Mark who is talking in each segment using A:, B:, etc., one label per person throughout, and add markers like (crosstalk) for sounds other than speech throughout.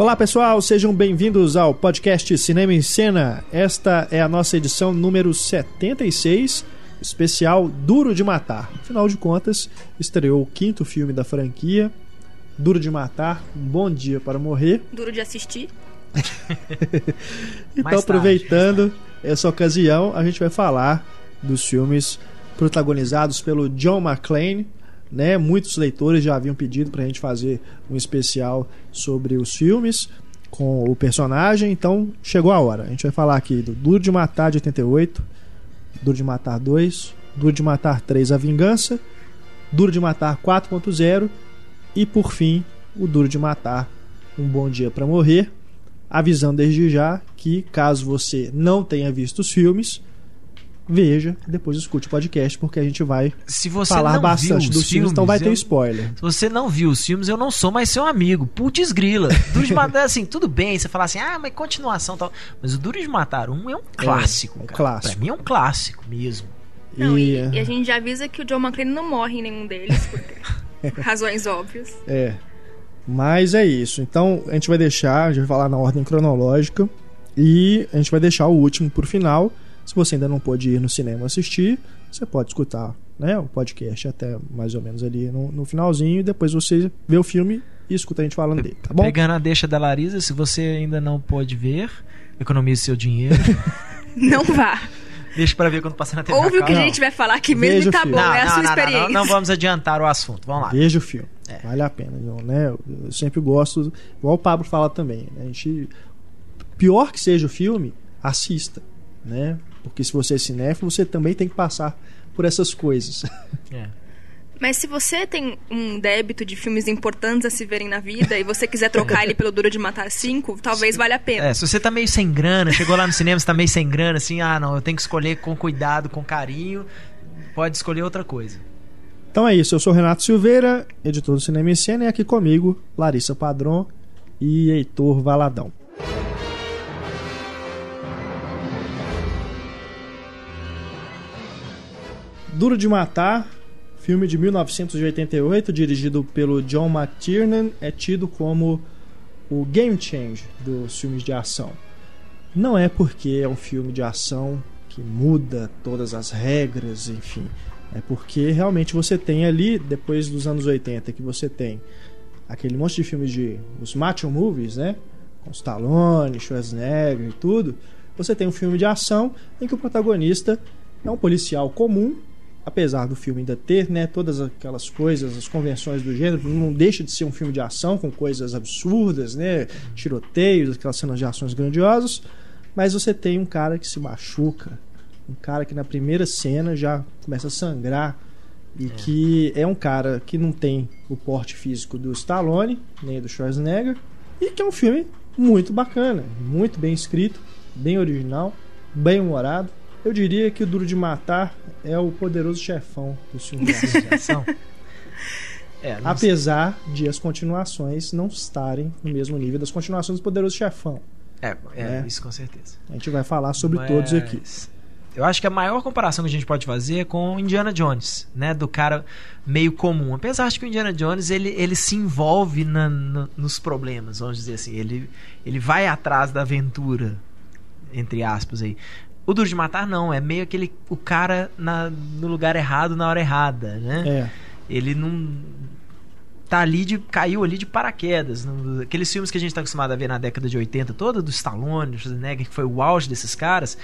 A: Olá pessoal, sejam bem-vindos ao podcast Cinema em Cena. Esta é a nossa edição número 76, especial Duro de Matar. Afinal de contas, estreou o quinto filme da franquia, Duro de Matar, Um Bom Dia para Morrer.
B: Duro de assistir. (laughs)
A: então,
C: tarde,
A: aproveitando essa ocasião, a gente vai falar dos filmes protagonizados pelo John McClane. Né? Muitos leitores já haviam pedido para a gente fazer um especial sobre os filmes com o personagem, então chegou a hora. A gente vai falar aqui do Duro de Matar de 88, Duro de Matar 2, Duro de Matar 3 A Vingança, Duro de Matar 4.0 e por fim o Duro de Matar Um Bom Dia para Morrer. Avisando desde já que caso você não tenha visto os filmes, veja, depois escute o podcast, porque a gente vai
C: Se você
A: falar
C: não
A: bastante
C: viu
A: dos
C: os
A: filmes, então vai ter
C: eu-
A: spoiler.
C: Se você não viu os filmes, eu não sou mais seu amigo. Putz grila. Duro de Matar, (laughs) assim, tudo bem. Você falar assim, ah, mas continuação e tal. Mas o Duro de Matar 1 é um clássico,
A: um
C: cara.
A: clássico.
C: Pra mim é um clássico mesmo.
B: Não, e,
A: E-
B: e a gente já avisa que o John McClane não morre em nenhum deles, porque por (laughs) razões óbvias.
A: É. Mas é isso. Então a gente vai deixar, a gente vai falar na ordem cronológica e a gente vai deixar o último por final. Se você ainda não pôde ir no cinema assistir, você pode escutar né, o podcast até mais ou menos ali no, no finalzinho e depois você vê o filme e escuta a gente falando dele, tá bom?
C: Pegando a deixa da Larisa, se você ainda não pode ver, economize seu dinheiro. (laughs)
B: Não vá.
C: Deixa pra ver quando passar na TV.
B: Ouve o que a
A: Não.
B: gente vai falar aqui mesmo
A: Veja
B: e tá bom,
C: Não,
B: é a
C: não,
B: sua
C: não, não,
B: experiência.
C: não, não vamos adiantar o assunto. Vamos lá.
A: Veja o filme.
C: É.
A: Vale a pena, né? Eu sempre gosto, igual o Pablo fala também, né? A gente pior que seja o filme, assista, né? Porque se você é cinéfilo, você também tem que passar por essas coisas. (laughs)
C: É.
B: Mas se você tem um débito de filmes importantes a se verem na vida e você quiser trocar ele pelo Duro de Matar 5, talvez valha a pena.
C: É, se você tá meio sem grana, chegou lá no cinema, você tá meio sem grana, assim, ah, não, eu tenho que escolher com cuidado, com carinho, pode escolher outra coisa.
A: Então é isso, eu sou Renato Silveira, editor do Cinema em Cena, e aqui comigo Larissa Padron e Heitor Valadão. Duro de Matar, filme de 1988, dirigido pelo John McTiernan, é tido como o game change dos filmes de ação. Não é porque é um filme de ação que muda todas as regras, enfim. É porque realmente você tem ali, depois dos anos 80, que você tem aquele monte de filmes de. os macho movies, né? Com Stallone, Schwarzenegger e tudo. Você tem um filme de ação em que o protagonista é um policial comum, apesar do filme ainda ter né, todas aquelas coisas, as convenções do gênero, não deixa de ser um filme de ação com coisas absurdas, né? Tiroteios, aquelas cenas de ações grandiosas. Mas você tem um cara que se machuca, um cara que na primeira cena já começa a sangrar e que é um cara que não tem o porte físico do Stallone, nem do Schwarzenegger, e que é um filme muito bacana, muito bem escrito, bem original, bem humorado. Eu diria que o Duro de Matar é o poderoso chefão dos filmes de ação. (laughs)
C: É,
A: Apesar de as continuações não estarem no mesmo nível das continuações do Poderoso Chefão.
C: É, é,
A: né?
C: isso com certeza.
A: A gente vai falar sobre
C: Mas
A: todos aqui.
C: Eu acho que a maior comparação que a gente pode fazer é com Indiana Jones, né? Do cara meio comum. Apesar de que o Indiana Jones ele, ele se envolve na- no- nos problemas, vamos dizer assim. Ele, ele vai atrás da aventura, entre aspas aí. O Duro de Matar não, é meio aquele o cara na, no lugar errado na hora errada, né?
A: É,
C: Ele não tá ali de caiu ali de paraquedas, no- aqueles filmes que a gente tá acostumado a ver na década de 80 toda do Stallone, do Schwarzenegger, que foi o auge desses caras.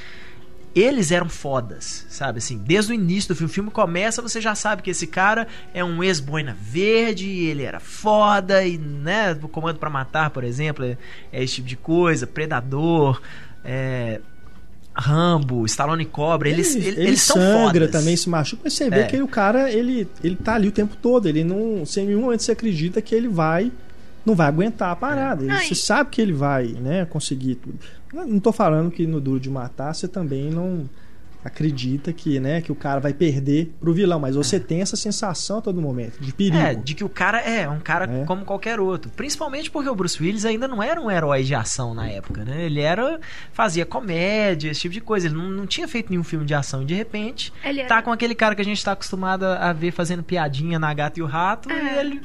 C: Eles eram fodas, sabe assim? Desde o início do filme, o filme começa, você já sabe que esse cara é um ex-boina verde, ele era foda e, né, o Comando pra Matar, por exemplo, é, é esse tipo de coisa, Predador, é, Rambo, Stallone e Cobra, eles,
A: ele,
C: eles,
A: ele
C: eles são
A: sangra
C: fodas.
A: também, se machuca, mas você vê
C: É.
A: que o cara, ele, ele tá ali o tempo todo, ele não, sem nenhum momento você acredita que ele vai, não vai aguentar a parada, ele,
B: Não,
A: você sabe que ele vai, né, conseguir tudo. Não, não tô falando que no Duro de Matar você também não acredita que, né, que o cara vai perder pro vilão, mas você tem essa sensação a todo momento de perigo.
C: É, de que o cara é um cara
A: É.
C: como qualquer outro. Principalmente porque o Bruce Willis ainda não era um herói de ação na época, né? Ele era. fazia comédia, esse tipo de coisa. Ele não, não tinha feito nenhum filme de ação. E de repente,
B: Ele era-
C: tá com aquele cara que a gente tá acostumado a ver fazendo piadinha na gata e o rato,
B: É.
C: e ele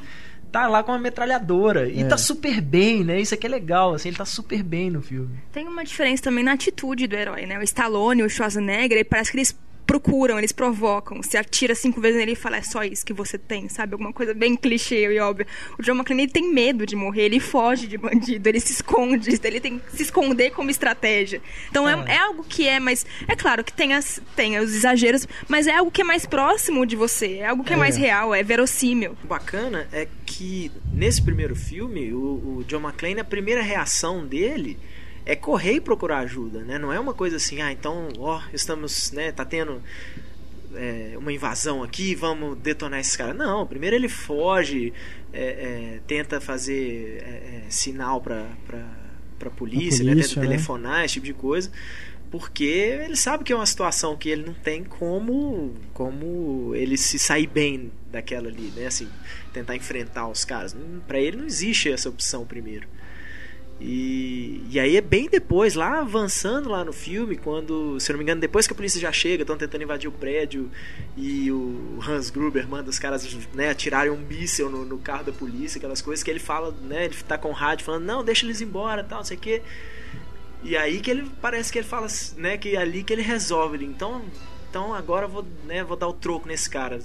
D: tá lá com uma metralhadora. E
A: É.
D: tá super bem, né? Isso aqui é legal, assim, ele tá super bem no filme.
B: Tem uma diferença também na atitude do herói, né? O Stallone, o Schwarzenegger, ele parece que eles procuram, eles provocam. Você atira cinco vezes nele e fala, é só isso que você tem, sabe? Alguma coisa bem clichê e óbvia. O John McClane, ele tem medo de morrer, ele foge de bandido, ele se esconde, ele tem que se esconder como estratégia. Então é,
D: É.
B: é algo que é mais... É claro que tem, as, tem os exageros, mas é algo que é mais próximo de você, é algo que é,
A: É.
B: mais real, é verossímil.
C: O bacana é que nesse primeiro filme, o, o John McClane, a primeira reação dele é correr e procurar ajuda, né? Não é uma coisa assim, ah, então, ó, estamos, né, tá tendo é, uma invasão aqui, vamos detonar esses caras. Não, primeiro ele foge, é, é, tenta fazer é, é, sinal pra, pra, pra polícia, né?
A: polícia,
C: Tenta
A: né?
C: telefonar, esse tipo de coisa. Porque ele sabe que é uma situação que ele não tem como, como ele se sair bem daquela ali, né? Assim, tentar enfrentar os caras. Pra ele não existe essa opção primeiro. E, e aí é bem depois, lá avançando lá no filme, quando, se não me engano, depois que a polícia já chega, estão tentando invadir o prédio e o Hans Gruber manda os caras né, atirarem um míssel no, no carro da polícia, aquelas coisas que ele fala, né? Ele tá com o rádio falando, não, deixa eles embora, tal, não sei o quê. E aí que ele parece que ele fala, né, que é ali que ele resolve. Então, então agora eu vou, né, vou dar o troco nesse cara.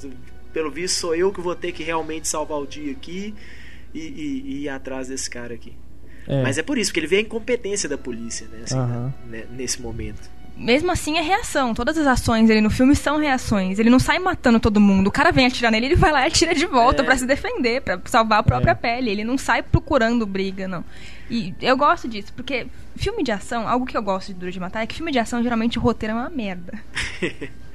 C: Pelo visto sou eu que vou ter que realmente salvar o dia aqui e, e- e ir atrás desse cara aqui.
A: É.
C: Mas é por isso, porque ele vê a incompetência da polícia, né, assim,
A: Aham.
C: né, nesse momento.
B: Mesmo assim é reação. Todas as ações dele no filme são reações. Ele não sai matando todo mundo. O cara vem atirar nele, ele vai lá e atira de volta
C: É.
B: pra se defender, pra salvar a própria
A: É.
B: pele. Ele não sai procurando briga, não. E eu gosto disso, porque filme de ação, algo que eu gosto de Duro de Matar é que filme de ação geralmente o roteiro é uma merda. (laughs)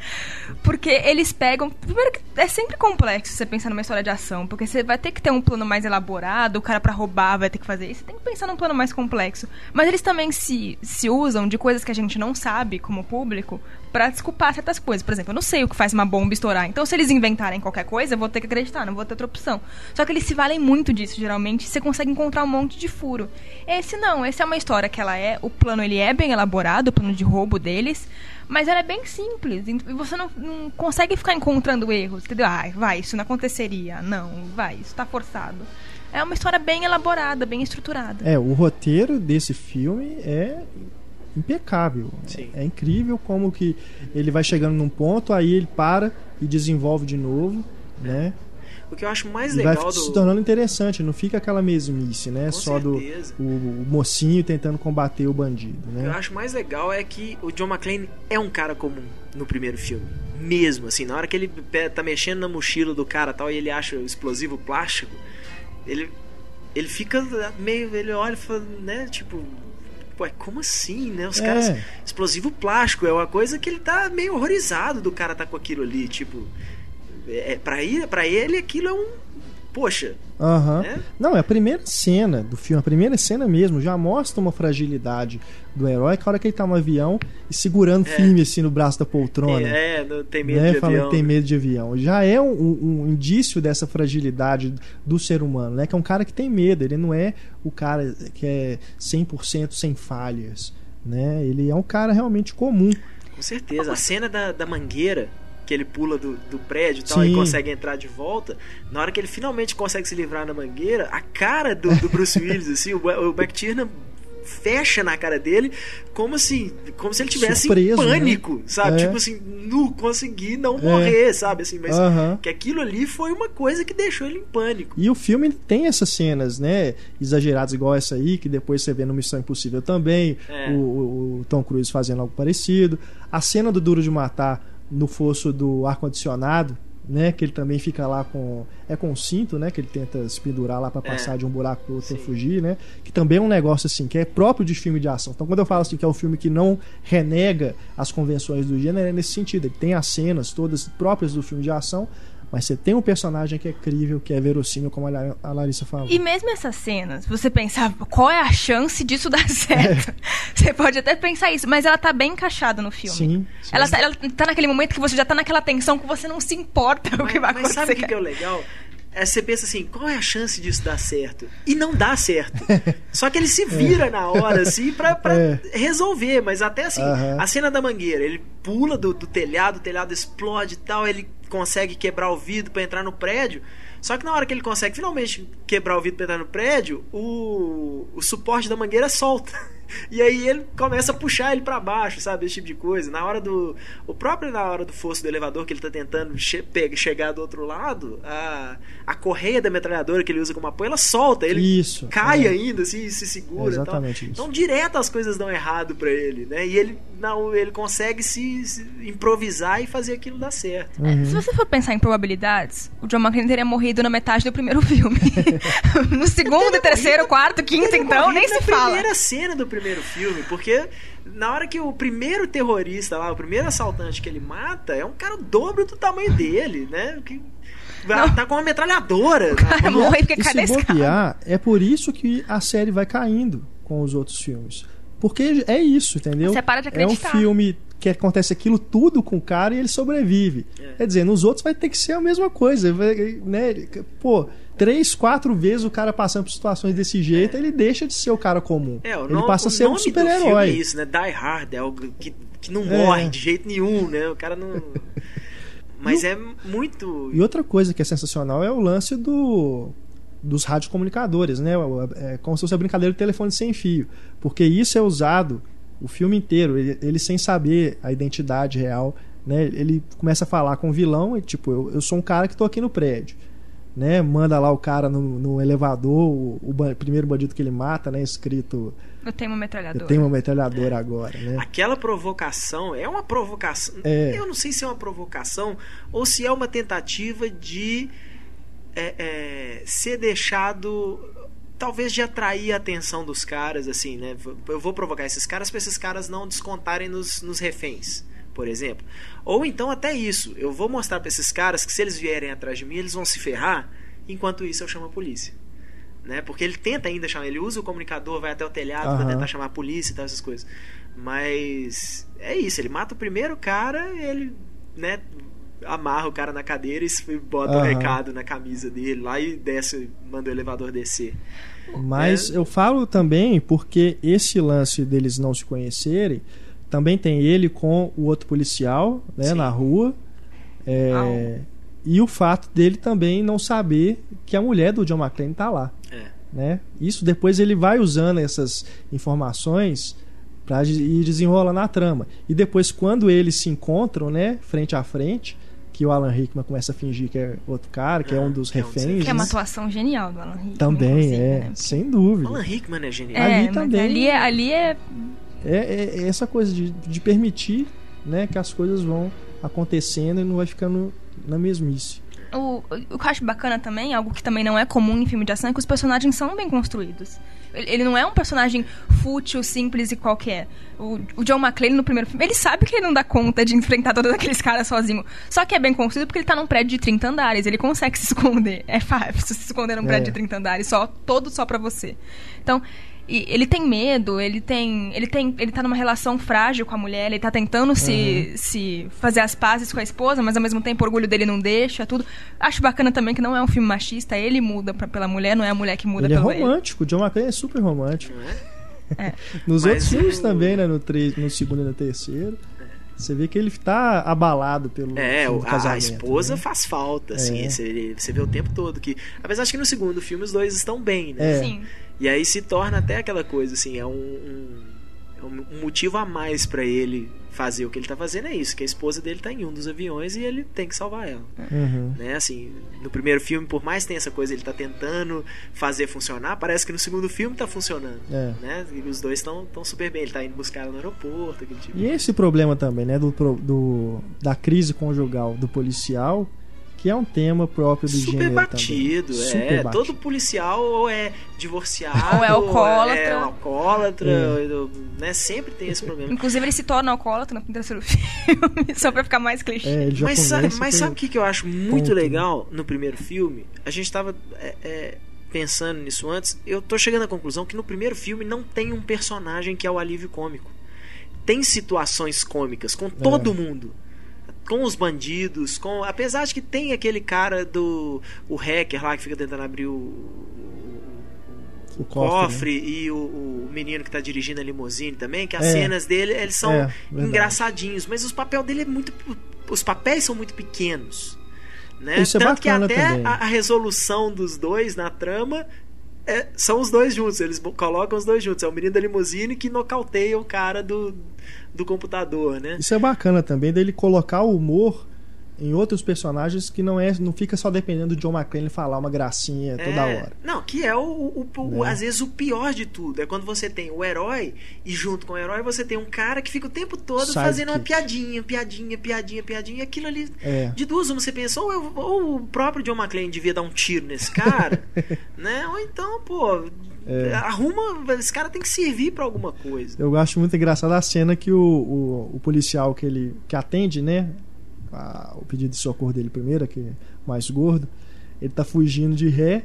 B: Porque eles pegam. Primeiro que é sempre complexo você pensar numa história de ação, porque você vai ter que ter um plano mais elaborado, o cara pra roubar vai ter que fazer isso. Você tem que pensar num plano mais complexo. Mas eles também se, se usam de coisas que a gente não sabe como público pra desculpar certas coisas. Por exemplo, eu não sei o que faz uma bomba estourar. Então, se eles inventarem qualquer coisa, eu vou ter que acreditar, não vou ter outra opção. Só que eles se valem muito disso, geralmente. Você consegue encontrar um monte de furo. Esse não, esse é uma história que ela é. O plano ele é bem elaborado, o plano de roubo deles. Mas ela é bem simples. E você não, não consegue ficar encontrando erros, entendeu? Ah, vai, isso não aconteceria. Não, vai, isso tá forçado. É uma história bem elaborada, bem estruturada.
A: É, o roteiro desse filme é impecável.
C: Sim.
A: É incrível como que ele vai chegando num ponto, aí ele para e desenvolve de novo, né?
C: O que eu acho mais
A: E vai
C: legal
A: se
C: do.
A: tornando interessante, não fica aquela mesmice, né?
C: Com
A: Só do
C: certeza.
A: o, o mocinho tentando combater o bandido,
C: O que eu
A: né?
C: acho mais legal é que o John McClane é um cara comum no primeiro filme. Mesmo, assim, na hora que ele tá mexendo na mochila do cara e tal, e ele acha o explosivo plástico, ele, ele fica meio. Ele olha e fala, né? Tipo. Ué, como assim, né? Os
A: É.
C: caras. Explosivo plástico é uma coisa que ele tá meio horrorizado do cara tá com aquilo ali. Tipo. É, pra, ele, pra ele aquilo é um. Poxa,
A: Aham.
C: né?
A: Não, é a primeira cena do filme, a primeira cena mesmo, já mostra uma fragilidade do herói, que a hora que ele tá no avião e segurando firme assim no braço da poltrona.
C: É, é, não tem medo
A: né,
C: de
A: falando
C: avião.
A: tem medo de avião. Já é um, um- um indício dessa fragilidade do ser humano, né? Que é um cara que tem medo, ele não é o cara que é 100% sem falhas, né? Ele é um cara realmente comum.
C: Com certeza. A cena da, da mangueira, que ele pula do, do prédio e tal,
A: Sim.
C: e consegue entrar de volta, na hora que ele finalmente consegue se livrar da mangueira, a cara do, do Bruce Willis, assim, o, o McTiernan fecha na cara dele como assim, como se ele tivesse
A: Surpreso,
C: em
A: né?
C: pânico, sabe?
A: É.
C: Tipo assim, não consegui não morrer, sabe? Assim, mas
A: Aham.
C: que aquilo ali foi uma coisa que deixou ele em pânico.
A: E o filme tem essas cenas, né, exageradas igual essa aí, que depois você vê no Missão Impossível também,
C: É.
A: o, o- o Tom Cruise fazendo algo parecido. A cena do Duro de Matar no fosso do ar-condicionado, né, que ele também fica lá com é com o cinto, né, que ele tenta se pendurar lá para
C: É.
A: passar de um buraco pro outro
C: Sim.
A: fugir, né, que também é um negócio assim que é próprio de filme de ação. Então quando eu falo assim que é um filme que não renega as convenções do gênero é nesse sentido, ele tem as cenas todas próprias do filme de ação, mas você tem um personagem que é crível, que é verossímil, como a La- a Larissa falou.
B: E mesmo essas cenas, você pensar qual é a chance disso dar (laughs) certo. Você pode até pensar isso, mas ela tá bem encaixada no filme.
A: Sim, sim.
B: Ela tá, ela tá naquele momento que você já tá naquela tensão que você não se importa o que vai
C: Mas, mas sabe
B: acontecer.
C: o que, é o legal? É, você pensa assim, qual é a chance disso dar certo? E não dá certo. (laughs) Só que ele se vira na hora, assim, pra, pra (laughs)
A: É.
C: resolver. Mas até assim,
A: Aham.
C: a cena da mangueira, ele pula do, do telhado, o telhado explode e tal, ele consegue quebrar o vidro para entrar no prédio. Só que na hora que ele consegue finalmente quebrar o vidro pra entrar no prédio, o, o suporte da mangueira solta. (laughs) E aí ele começa a puxar ele para baixo, sabe? Esse tipo de coisa. Na hora do. O próprio na hora do fosso do elevador que ele tá tentando che chegar do outro lado, a, a correia da metralhadora que ele usa como apoio, ela solta. Ele
A: Isso,
C: cai
A: é.
C: ainda, assim, se segura.
A: É exatamente
C: tal.
A: isso.
C: Então direto as coisas dão errado para ele, né? E ele, não, ele consegue se, se improvisar e fazer aquilo dar certo.
A: Uhum.
B: Se você for pensar em probabilidades, o John McClane teria morrido na metade do primeiro (laughs) filme. no segundo, terceiro, quarto, quinto, então, nem se fala.
C: primeira cena do primeiro filme, porque na hora que o primeiro terrorista lá, o primeiro assaltante que ele mata, é um cara o dobro do tamanho dele, né? Que
B: Não.
C: tá com uma metralhadora.
B: O cara
C: na mão.
B: morre porque
A: E se bobear, é por isso que a série vai caindo com os outros filmes. Porque é isso, entendeu?
B: Você para de
A: é um
B: acreditar.
A: filme que acontece aquilo tudo com o cara e ele sobrevive.
C: É.
A: Quer dizer, nos outros vai ter que ser a mesma coisa. vai- Né? Pô, três, quatro vezes o cara passando por situações desse jeito, ele deixa de ser o cara comum.
C: É, o
A: ele passa a ser um
C: filme é
A: super-herói.
C: isso, né? Die Hard, é algo que, que não
A: É.
C: morre de jeito nenhum, né? O cara não. Mas é muito.
A: E outra coisa que é sensacional é o lance do dos radiocomunicadores, né? É como se fosse a brincadeira do telefone sem fio. Porque isso é usado o filme inteiro, ele, ele sem saber a identidade real, né? Ele começa a falar com o vilão e tipo, eu, eu sou um cara que tô aqui no prédio. Né, manda lá o cara no, no elevador, o, o primeiro bandido que ele mata, né, escrito
B: Eu tenho uma metralhadora.
A: eu tenho uma metralhadora agora, né?
C: Aquela provocação é uma provocação.
A: É.
C: Eu não sei se é uma provocação ou se é uma tentativa de é, é, ser deixado. Talvez de atrair a atenção dos caras, assim, né? Eu vou provocar esses caras para esses caras não descontarem nos, nos reféns, por exemplo. Ou então até isso. Eu vou mostrar para esses caras que se eles vierem atrás de mim, eles vão se ferrar. Enquanto isso, eu chamo a polícia. Né? Porque ele tenta ainda chamar, ele usa o comunicador, vai até o telhado para
A: Aham.
C: tentar chamar a polícia e tal, essas coisas. Mas é isso, ele mata o primeiro cara, ele, né, amarra o cara na cadeira e bota o
A: Aham.
C: recado na camisa dele lá e desce, manda o elevador descer.
A: Mas
C: É.
A: eu falo também porque esse lance deles não se conhecerem também tem ele com o outro policial né, na rua. é, e o fato dele também não saber que a mulher do John McClane tá lá.
C: É.
A: Né? Isso depois ele vai usando essas informações para ir desenrolando a trama. E depois, quando eles se encontram, né, frente a frente, que o Alan Rickman começa a fingir que é outro cara, que é um dos
C: Que é um dos
A: reféns.
B: Que é uma
A: né?
B: atuação genial do Alan Rickman.
A: Também, é,
B: né?
A: sem dúvida.
C: Alan Rickman é genial.
B: É,
A: Ali também-
B: Ali é, ali é
A: É, é- é essa coisa de, de permitir né, que as coisas vão acontecendo e não vai ficando na mesmice.
B: O, o que eu acho bacana também, algo que também não é comum em filme de ação, é que os personagens são bem construídos. Ele, ele não é um personagem fútil, simples e qualquer. O, o John McClane no primeiro filme, ele sabe que ele não dá conta de enfrentar todos aqueles caras sozinho. Só que é bem construído porque ele tá num prédio de 30 andares, ele consegue se esconder. É fácil se esconder num
A: É.
B: prédio de 30 andares, só, todo só pra você. Então, e ele tem medo, ele tem. Ele tem. Ele tá numa relação frágil com a mulher, ele tá tentando se, se fazer as pazes com a esposa, mas ao mesmo tempo o orgulho dele não deixa, tudo. Acho bacana também que não é um filme machista, ele muda pra, pela mulher, não é a mulher que muda
A: ele é
B: pelo ele.
A: romântico, o John McClane é super romântico.
C: É?
B: É. (laughs)
A: Nos
C: Mas
A: outros filmes também, né? No, tre- no segundo e no terceiro. Você vê que ele tá abalado pelo
C: É, a, a esposa
A: né?
C: faz falta, assim.
A: É.
C: Você, você vê o tempo todo que. Apesar de que no segundo filme os dois estão bem, né?
A: É.
B: Sim.
C: E aí se torna até aquela coisa, assim, é um, um, é um motivo a mais pra ele fazer o que ele tá fazendo, é isso, que a esposa dele tá em um dos aviões e ele tem que salvar ela.
A: Uhum.
C: Né? Assim, no primeiro filme, por mais que tenha essa coisa, ele tá tentando fazer funcionar, parece que no segundo filme tá funcionando.
A: É.
C: Né? E os dois estão tão super bem, ele tá indo buscar ela no aeroporto, aquele tipo
A: E esse problema também, né? Do, do, da crise conjugal do policial, que é um tema próprio do
C: super
A: gênero
C: batido,
A: também.
C: é.
A: Super batido.
C: Todo policial ou é divorciado,
B: Ou é alcoólatra.
C: é alcoólatra,
A: É.
C: ou- né? Sempre tem esse problema.
B: Inclusive, ele se torna alcoólatra no terceiro (laughs) filme, só pra ficar mais clichê.
A: É, ele já
C: Mas, sa-
A: começa
C: mas sabe o que, que eu acho muito
A: ponto, né?
C: legal no primeiro filme? A gente tava é, é, pensando nisso antes. Eu tô chegando à conclusão que no primeiro filme não tem um personagem que é o alívio cômico. Tem situações cômicas com todo mundo. Com os bandidos, com. Apesar de que tem aquele cara do. O hacker lá que fica tentando abrir o.
A: o
C: cofre,
A: né?
C: e o, o menino que tá dirigindo a limusine também, que as
A: É.
C: cenas dele, eles são
A: É,
C: engraçadinhos, mas os papéis dele é muito os papéis são muito pequenos. Né?
A: Isso é
C: Tanto que
A: bacana
C: até a, a resolução dos dois na trama é- são os dois juntos. Eles colocam os dois juntos. É o menino da limusine que nocauteia o cara do, do computador, né?
A: Isso é bacana também dele colocar o humor em outros personagens que não é não fica só dependendo do John McClane falar uma gracinha toda
C: É,
A: hora.
C: Não, que é o, o- o-
A: Né?
C: às vezes o pior de tudo. É quando você tem o herói e junto com o herói você tem um cara que fica o tempo todo
A: Sidekick.
C: fazendo uma piadinha, piadinha, piadinha, piadinha. E aquilo ali.
A: É.
C: De duas, uma você pensa, ou, eu- ou o próprio John McClane devia dar um tiro nesse cara, (laughs) né? Ou então, pô,
A: É.
C: arruma. Esse cara tem que servir pra alguma coisa.
A: Eu acho muito engraçada a cena que o, o, o policial que ele que atende, né, a- o pedido de socorro dele primeiro, que é mais gordo, ele tá fugindo de ré.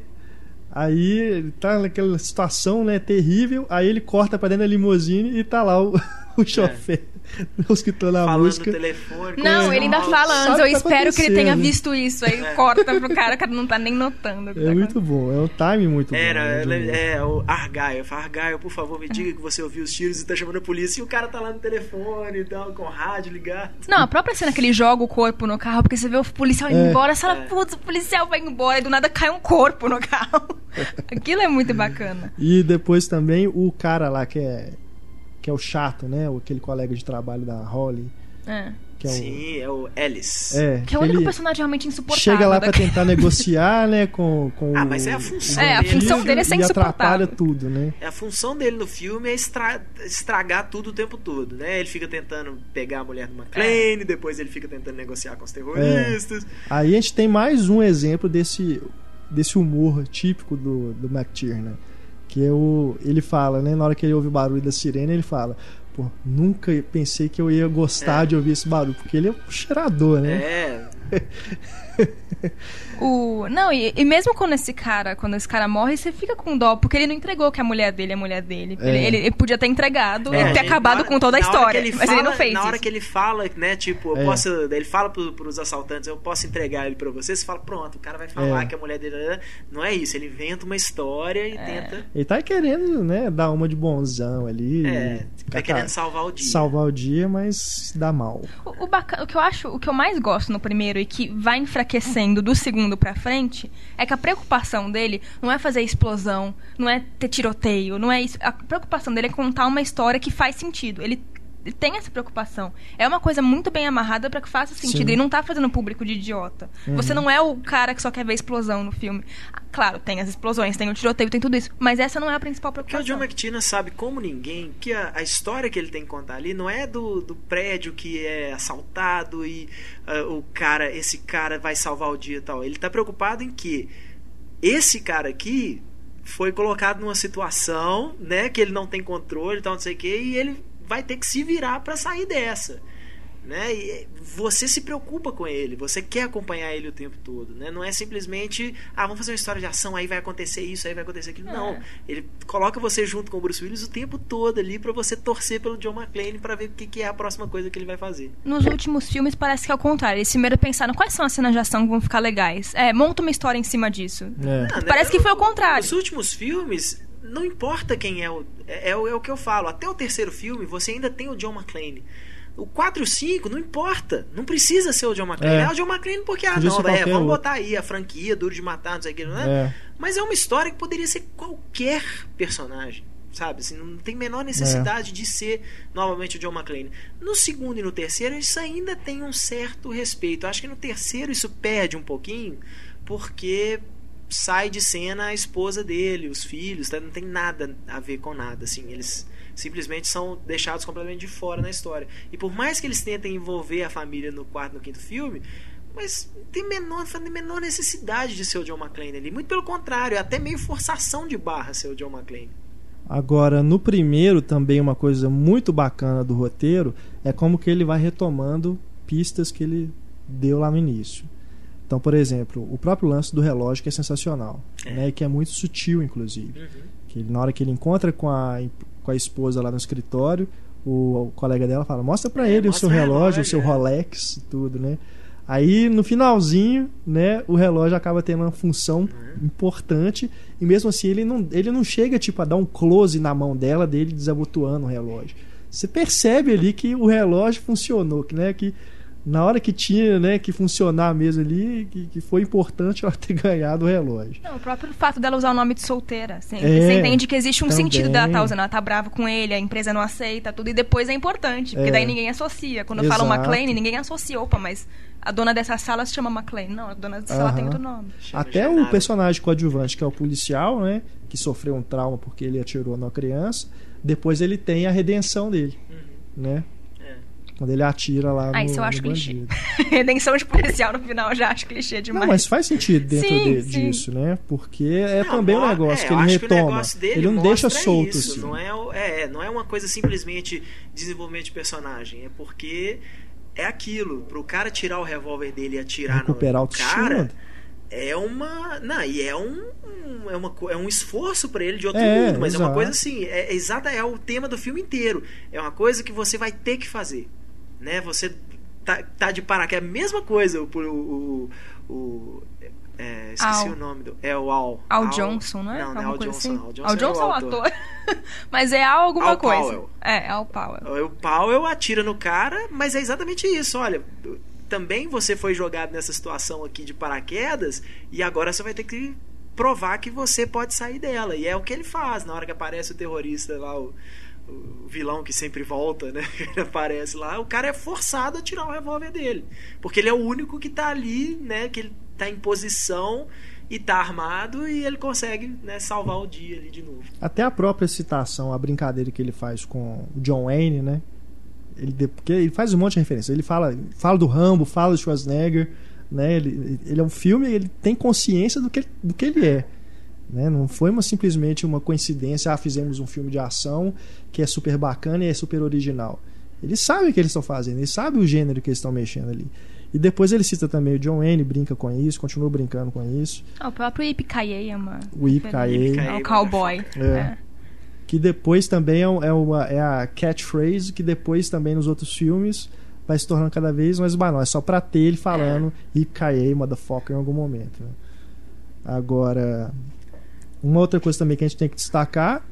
A: Aí ele tá naquela situação, né, terrível. Aí ele corta pra dentro da limusine e tá lá o, (laughs) (laughs) o chofer a
C: É. Falando
A: música.
C: telefone.
B: Não, ele ainda fala antes, eu
A: que tá
B: espero que ele tenha visto isso. Aí
C: É.
B: corta pro cara, o cara não tá nem notando. que
A: É
B: tá
A: muito bom, é um time muito
C: Era,
A: bom. né,
C: ela-
A: de-
C: é, o. Fala, Argyle, por favor, me diga que você ouviu os tiros e tá chamando a polícia. E o cara tá lá no telefone e tal, com o rádio ligado.
B: Não, a própria cena que ele joga o corpo no carro, porque você vê o policial indo
A: É.
B: embora, você fala,
C: É.
B: putz, o policial vai embora, e do nada cai um corpo no carro. (laughs) Aquilo é muito bacana.
A: E depois também o cara lá que é que é o chato, né, o- aquele colega de trabalho da Holly,
B: É.
A: que é o
C: Sim, é o Ellis.
A: é,
B: Que é o único personagem realmente insuportável.
A: chega lá pra
B: daquele-
A: tentar (laughs) negociar, né, com, com
C: Ah, mas é a função
B: É, a
A: bandido
B: função dele é ser
A: e atrapalha
B: insuportável.
A: tudo, né?
C: É, A função dele no filme é estra- estragar tudo o tempo todo, né? Ele fica tentando pegar a mulher do McClane, depois ele fica tentando negociar com os terroristas.
A: Aí a gente tem mais um exemplo desse, desse humor típico do, do McTiernan. Que é o. Ele fala, né? Na hora que ele ouve o barulho da sirene, ele fala. Pô, nunca pensei que eu ia gostar
C: É.
A: de ouvir esse barulho, porque ele é um cheirador, né?
C: É, (laughs)
B: O... Não, e, e mesmo quando esse cara, quando esse cara morre, você fica com dó, porque ele não entregou que a mulher dele é a mulher dele.
A: É.
B: Ele, ele- ele podia ter entregado
C: É,
B: e ter acabado
C: na-
B: com toda a
C: hora
B: história. mas ele não
C: fala-
B: fez
C: Na hora
B: isso.
C: que ele fala, né, tipo, eu
A: É.
C: posso. Ele fala pro, pros assaltantes, eu posso entregar ele pra você, você fala, pronto, o cara vai falar
A: É.
C: que a mulher dele. é- Não é isso, ele inventa uma história e tenta.
A: Ele tá querendo, né, dar uma de bonzão ali.
C: É, tá querendo salvar o dia.
A: salvar o dia, mas dá mal.
B: O, o bacana- o que eu acho, o que eu mais gosto no primeiro e que vai enfraquecendo do segundo pra frente é que a preocupação dele não é fazer explosão, não é ter tiroteio, não é isso. A preocupação dele é contar uma história que faz sentido. Ele tem essa preocupação. É uma coisa muito bem amarrada pra que faça sentido.
A: Sim.
B: Ele não tá fazendo o público de idiota. Você não é o cara que só quer ver explosão no filme. Ah, Claro, tem as explosões, tem o tiroteio, tem tudo isso. Mas essa não é a principal
C: Porque o
B: preocupação.
C: John McTiernan sabe como ninguém que a, a história que ele tem que contar ali não é do, do prédio que é assaltado e ah, o cara, esse cara vai salvar o dia e tal. Ele tá preocupado em que esse cara aqui foi colocado numa situação, né, que ele não tem controle, tal, não sei o quê, e ele vai ter que se virar para sair dessa. Né? E você se preocupa com ele, você quer acompanhar ele o tempo todo, né? Não é simplesmente, ah, vamos fazer uma história de ação, aí vai acontecer isso, aí vai acontecer aquilo.
B: É.
C: Não, ele coloca você junto com o Bruce Willis o tempo todo ali para você torcer pelo John McClane para ver o que, que é a próxima coisa que ele vai fazer.
B: Nos últimos filmes parece que é o contrário. Eles primeiro pensaram quais são as cenas de ação que vão ficar legais. É, monta uma história em cima disso.
A: É.
C: Ah, né?
B: Parece que foi o contrário.
C: Os últimos filmes, não importa quem é o. É, é o é o que eu falo. Até o terceiro filme, você ainda tem o John McClane. O 4 e o 5, não importa. Não precisa ser o John McClane.
A: É.
C: É, o John McClane porque, ah, não, é,
A: qualquer
C: vamos botar aí a franquia, Duro de Matar, não sei o que, não é?
A: É.
C: Mas é uma história que poderia ser qualquer personagem. Sabe? Assim, não tem menor necessidade de ser novamente o John McClane. No segundo e no terceiro, isso ainda tem um certo respeito. Acho que no terceiro isso perde um pouquinho, porque sai de cena a esposa dele, os filhos, tá? não tem nada a ver com nada. Assim, eles simplesmente são deixados completamente de fora na história. E por mais que eles tentem envolver a família no quarto, no quinto filme, mas tem menor, tem menor necessidade de ser o John McClane ali. Muito pelo contrário, é até meio forçação de barra ser o John McClane.
A: Agora, no primeiro, também uma coisa muito bacana do roteiro é como que ele vai retomando pistas que ele deu lá no início. Então, por exemplo, o próprio lance do relógio que é sensacional,
C: É.
A: né, e que é muito sutil, inclusive. Que ele, na hora que ele encontra com a, com a esposa lá no escritório, o, o colega dela fala: Mostra pra
C: É,
A: ele o
C: mostra
A: seu
C: o
A: relógio,
C: relógio,
A: o seu
C: é.
A: Rolex, e tudo, né? Aí no finalzinho, né, o relógio acaba tendo uma função
C: Uhum.
A: importante e mesmo assim ele não, ele não chega tipo a dar um close na mão dela dele desabotoando o relógio. Você percebe ali que o relógio funcionou, que né, que na hora que tinha, né, que funcionar mesmo ali, que, que foi importante ela ter (laughs) ganhado o relógio.
B: Não, o próprio fato dela usar o nome de solteira. Assim,
A: É,
B: você entende que existe um
A: também.
B: sentido dela estar usando. Ela tá brava com ele, a empresa não aceita, tudo. E depois é importante, porque
A: É.
B: daí ninguém associa. Quando eu falo
A: Exato.
B: McLean, ninguém associa. Opa, mas a dona dessa sala se chama McLean. Não, a dona dessa sala tem outro nome.
A: Até o personagem coadjuvante, que é o policial, né, que sofreu um trauma porque ele atirou na criança, depois ele tem a redenção dele,
C: Uhum.
A: né? Quando ele atira lá
B: Ah,
A: no,
B: isso eu acho clichê. (laughs) Redenção de policial no final já acho clichê demais.
A: Não, mas faz sentido dentro
B: Sim,
A: de-
B: sim.
A: disso, né? Porque é
C: Não,
A: também um negócio
C: é,
A: que
C: eu
A: ele
C: acho que o
A: retoma.
C: negócio dele
A: ele não deixa solto
C: isso,
A: assim.
C: Não é, o- é, não é uma coisa simplesmente desenvolvimento de personagem. É porque é aquilo. Pro cara tirar o revólver dele e atirar
A: Recuperar
C: no cara, é uma. Não, e é um. um- é, uma, é um esforço pra ele de outro
A: É,
C: mundo, mas é uma
A: exato.
C: coisa assim, é, é exata, é o tema do filme inteiro. É uma coisa que você vai ter que fazer. Né? Você tá, tá de paraquedas, é a mesma coisa. O, o, o, é, esqueci
B: Al.
C: o nome do. É o Al.
B: Al Johnson, não é?
C: Não, não é Al Johnson.
B: assim?
C: Al Johnson,
B: Al Johnson é o ator. (laughs) mas é Al alguma
C: Al
B: coisa.
C: Powell.
B: É, Al Powell.
C: O Powell atira no cara, mas é exatamente isso. Olha, também você foi jogado nessa situação aqui de paraquedas e agora você vai ter que provar que você pode sair dela. E é o que ele faz na hora que aparece o terrorista lá, o, o vilão que sempre volta, né? (laughs) Ele aparece lá, o cara é forçado a tirar o revólver dele. Porque ele é o único que tá ali, né? Que ele tá em posição e tá armado e ele consegue né, salvar o dia ali de novo.
A: Até a própria citação, a brincadeira que ele faz com o John Wayne, né? Ele, porque ele faz um monte de referência. Ele fala, fala do Rambo, fala do Schwarzenegger, né? Ele, ele é um filme, ele tem consciência do que, do que ele é. Né? Não foi uma, simplesmente uma coincidência, ah, fizemos um filme de ação que é super bacana e é super original. Eles sabem o que eles estão fazendo, eles sabem o gênero que eles estão mexendo ali. E depois ele cita também o John Wayne, brinca com isso, continua brincando com isso.
B: Ah, o próprio Ip Kaye é uma.
A: O Ip
B: referência.
A: Kaye.
B: É o cowboy.
A: É.
B: É.
A: que depois também é, um- é uma, é a catchphrase que depois também nos outros filmes vai se tornando cada vez mais banal. É só pra ter ele falando Yippee motherfucker em algum momento. né? Agora, uma outra coisa também que a gente tem que destacar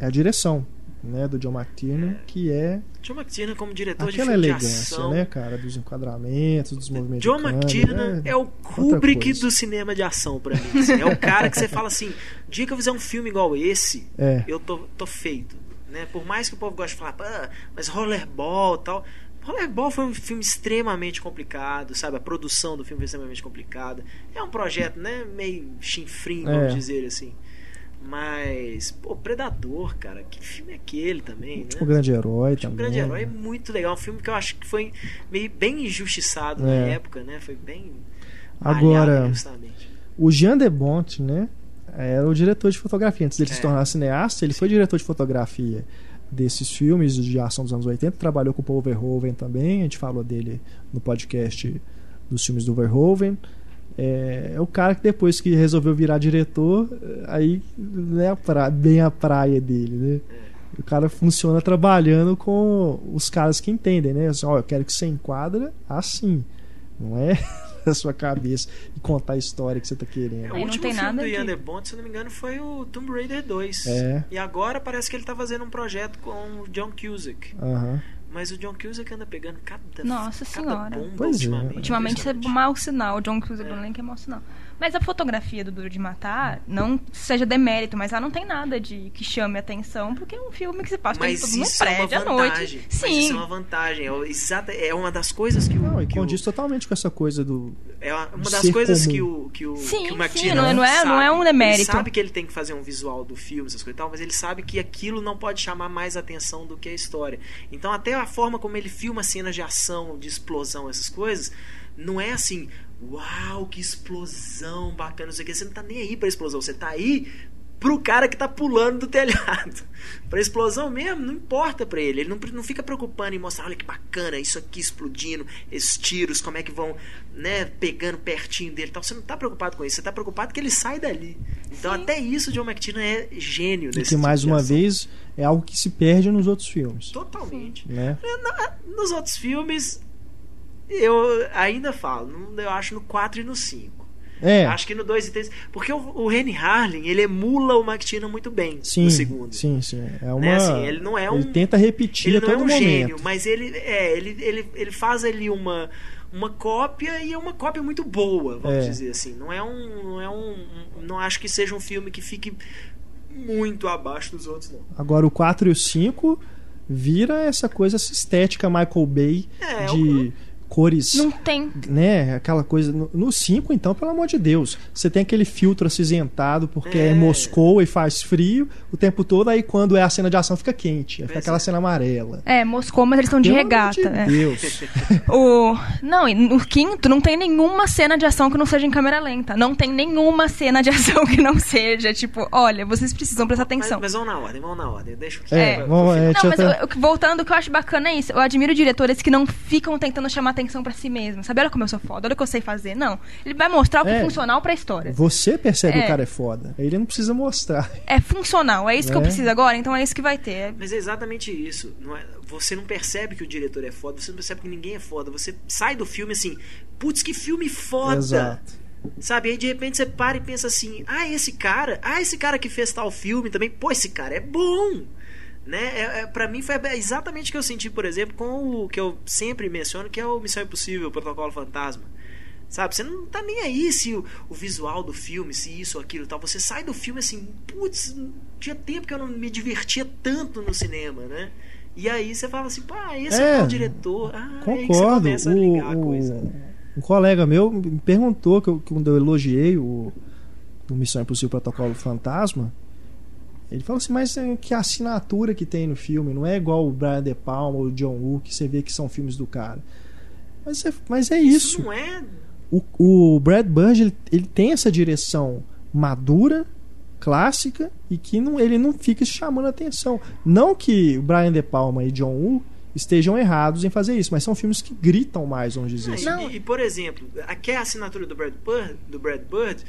A: é a direção né, do John McTiernan, que é
C: John McTiernan como diretor de
A: aquela
C: filme de
A: elegância,
C: ação.
A: né, cara, dos enquadramentos, dos movimentos
C: John
A: de câmera,
C: McTiernan é, o
A: outra
C: Kubrick do cinema de ação pra mim. assim. É o cara que você fala assim, dia que eu fizer um filme igual esse,
A: É.
C: eu tô, tô feito. Né? Por mais que o povo goste de falar, "Ah, mas Rollerball e tal. Rollerball foi um filme extremamente complicado, sabe? A produção do filme foi extremamente complicada. É um projeto, né? Meio chinfrim, vamos
A: É.
C: dizer assim. Mas, pô, Predador, cara, que filme é aquele também, né?
A: O grande herói
C: Tinha um
A: também.
C: grande herói é muito legal. Um filme que eu acho que foi meio bem injustiçado na
A: É.
C: época, né? Foi bem.
A: Agora-
C: justamente.
A: O Jean de Bont, né? Era o diretor de fotografia. Antes dele se
C: É.
A: tornar cineasta, ele foi diretor de fotografia desses filmes de ação dos anos 80. Trabalhou com o Paul Verhoeven também. A gente falou dele no podcast dos filmes do Verhoeven. É, é o cara que depois que resolveu virar diretor, aí não é a pra- bem a praia dele, né? O cara funciona trabalhando com os caras que entendem, né? Assim, ó, eu quero que você enquadra assim, não é (laughs) (laughs) na sua cabeça e contar a história que você tá querendo.
C: É, o
B: Aí não
C: último
B: tem
C: filme
B: nada
C: do Ian de Bont, se não me engano, foi o Tomb Raider 2.
A: É.
C: E agora parece que ele tá fazendo um projeto com o John Cusack.
A: Aham.
C: Mas o John Cusack anda pegando cada,
B: Nossa
C: cada
B: Senhora.
C: bomba
A: Pois é.
C: ultimamente.
B: Ultimamente isso é mau sinal. O John Cusack do elenco é mau sinal. Mas a fotografia do Duro de Matar, não seja demérito, mas ela não tem nada de que chame atenção, porque é um filme que se passa
C: Mas
B: todo num
C: isso é uma
B: prédio à
C: vantagem.
B: noite.
C: Mas
B: Sim.
C: isso é uma vantagem. É, o- exata, é uma das coisas que o.
A: Não, e
C: que o-
A: condiz totalmente com essa coisa do.
C: É uma uma das
A: ser
C: coisas
A: comum.
C: que o, que o,
B: Sim,
C: que o McTiernan
B: não é- não é- não é um
C: sabe.
B: demérito.
C: Ele sabe que ele tem que fazer um visual do filme, essas coisas e tal, mas ele sabe que aquilo não pode chamar mais atenção do que a história. Então, até a forma como ele filma cenas de ação, de explosão, essas coisas, não é assim, uau, que explosão bacana, não sei o que. Você não tá nem aí pra explosão, você tá aí pro cara que tá pulando do telhado. (laughs) Pra explosão mesmo, não importa pra ele. Ele não, não fica preocupando em mostrar, olha que bacana, isso aqui explodindo, esses tiros, como é que vão, né, pegando pertinho dele e tal. Você não tá preocupado com isso, você tá preocupado que ele sai dali. Então
B: Sim.
C: até isso o John McTiernan é gênio
A: E
C: nesse
A: que
C: tipo
A: mais
C: de
A: uma
C: ação.
A: vez é algo que se perde nos outros filmes.
C: Totalmente.
A: Né?
C: Na- Nos outros filmes, eu ainda falo, eu acho no 4 e no 5.
A: É.
C: Acho que no 2 e 3. Porque o, o Rennie Harlin, ele emula o McTiernan muito bem
A: Sim,
C: no segundo.
A: sim, sim. É uma...
C: Né, assim, ele não é um.
A: Ele tenta repetir
C: ele não é
A: todo
C: um
A: momento.
C: gênio, mas ele, é, ele, ele, ele faz ali uma, uma cópia e é uma cópia muito boa, vamos
A: É.
C: dizer assim. Não é um. Não, é um, não acho que seja um filme que fique muito abaixo dos outros, não.
A: Agora o 4 e o 5 vira essa coisa, essa estética Michael Bay
C: É,
A: de cores,
B: Não tem.
A: né? Aquela coisa. No- No 5, então, pelo amor de Deus, você tem aquele filtro acinzentado porque é,
C: É.
A: Moscou e faz frio o tempo todo, aí quando é a cena de ação fica quente, aí fica
C: Pois
A: aquela
C: é.
A: cena amarela.
B: É, Moscou, mas eles estão de regata.
A: amor de
B: é.
A: Deus. (laughs)
B: O... Não, e no quinto não tem nenhuma cena de ação que não seja em câmera lenta. Não tem nenhuma cena de (laughs) ação que não seja, tipo, olha, vocês precisam prestar atenção.
C: Mas, mas vamos na ordem, vamos na ordem. Deixa o
A: É, vamos-
C: pro
A: é,
C: final.
A: deixa
B: Não, mas
A: até-
B: voltando, o que eu acho bacana é isso. Eu admiro diretores que não ficam tentando chamar atenção pra si mesmos. Sabe? Olha como eu sou foda, olha o que eu sei fazer. Não. Ele vai mostrar o que
A: É.
B: é funcional pra história.
A: Você percebe
B: É.
A: o cara é foda. Ele não precisa mostrar.
B: É funcional. É isso que eu
A: É.
B: preciso agora, então é isso que vai ter. É-
C: Mas é exatamente isso. Não é- você não percebe que o diretor é foda, você não percebe que ninguém é foda. Você sai do filme assim, putz, que filme foda!
A: Exato.
C: Sabe? Aí de repente você para e pensa assim: ah, esse cara, ah, esse cara que fez tal filme também, pô, esse cara é bom! Né? É, é, pra mim foi exatamente o que eu senti, por exemplo, com o que eu sempre menciono, que é o Missão Impossível, o Protocolo Fantasma. Sabe? Você não tá nem aí se o, o visual do filme, se isso ou aquilo e tal. Você sai do filme assim, putz, tinha tempo que eu não me divertia tanto no cinema, né? E aí você fala assim, pá, esse é,
A: É,
C: o diretor. Ah, aí que você
A: Concordo.
C: começa a ligar a
A: O,
C: coisa.
A: o, um colega meu me perguntou que eu- quando eu elogiei o, o Missão Impossível Protocolo Fantasma. Ele falou assim, mas é, que assinatura que tem no filme? Não é igual o Brian De Palma ou o John Woo, que você vê que são filmes do cara. Mas é, mas é isso.
C: não é
A: O, o Brad Bird ele, ele tem essa direção madura, clássica e que não, ele não fica chamando atenção. Não que o Brian De Palma e John Woo estejam errados em fazer isso, mas são filmes que gritam mais, vamos dizer
C: É,
A: assim.
B: Não.
C: E, e, por exemplo, aqui é a assinatura do Brad Bird, do Brad Bird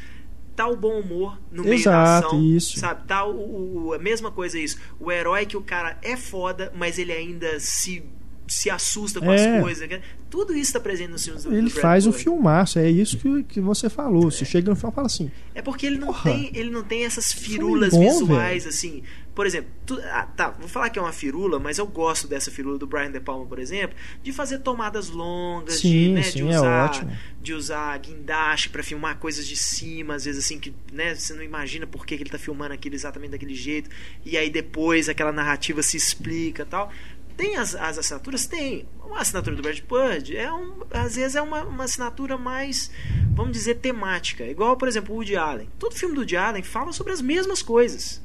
C: tá o bom humor no meio da
A: Exato,
C: ação,
A: isso.
C: sabe? Tá o, o- a mesma coisa isso. O herói que o cara é foda, mas ele ainda se se assusta com
A: É.
C: as coisas. né? Tudo isso tá presente nos filmes do
A: Ele
C: Brad
A: faz um
C: Bird.
A: filmaço, é isso que, que você falou. Você chega no final e fala assim:
C: É porque ele não
A: Porra.
C: tem, ele não tem essas firulas
A: bom,
C: visuais assim. Por exemplo, tu- ah, tá, vou falar que é uma firula, mas eu gosto dessa firula do Brian De Palma, por exemplo, de fazer tomadas longas, de,
A: Sim,
C: né,
A: sim,
C: de
A: é
C: usar,
A: ótimo.
C: de usar guindaste pra filmar coisas de cima, às vezes assim que, né, você não imagina por que, que ele tá filmando aquilo exatamente daquele jeito, e aí depois aquela narrativa se explica, tal. Tem as, as assinaturas? Tem. Uma assinatura do Brad Bird é um, às vezes é uma, uma assinatura mais, vamos dizer, temática. Igual, por exemplo, o Woody Allen. Todo filme do Woody Allen fala sobre as mesmas coisas.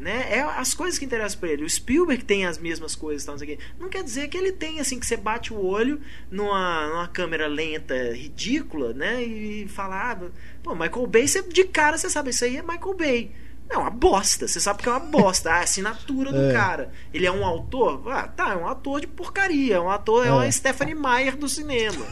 C: Né? É as coisas que interessam pra ele. O Spielberg tem as mesmas coisas, tal, não, sei o quê. não quer dizer que ele tem assim que você bate o olho numa, numa câmera lenta ridícula, né? E fala, ah, pô, Michael Bay, você, de cara você sabe, isso aí é Michael Bay. É uma bosta, você sabe que é uma bosta. A assinatura do
A: É.
C: cara. Ele é um autor? Ah, tá, é um ator de porcaria. É um ator, é,
A: É.
C: uma Stephanie Meyer do cinema.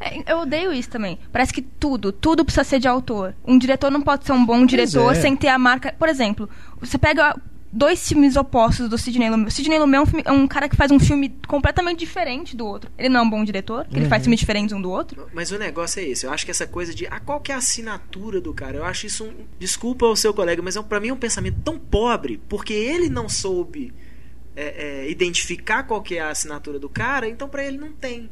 B: É, Eu odeio isso também. Parece que tudo, tudo precisa ser de autor. Um diretor não pode ser um bom diretor
A: é.
B: sem ter a marca. Por exemplo, você pega dois filmes opostos do Sidney Lumet. O Sidney Lumet é um, filme- é um cara que faz um filme completamente diferente do outro. Ele não é um bom diretor, porque ele faz filmes diferentes um do outro.
C: Mas o negócio é esse. Eu acho que essa coisa de ah, qual que é a assinatura do cara? Eu acho isso um. Desculpa ao seu colega, mas é, um- pra mim é um pensamento tão pobre, porque ele não soube é, é, identificar qual que é a assinatura do cara, então pra ele não tem.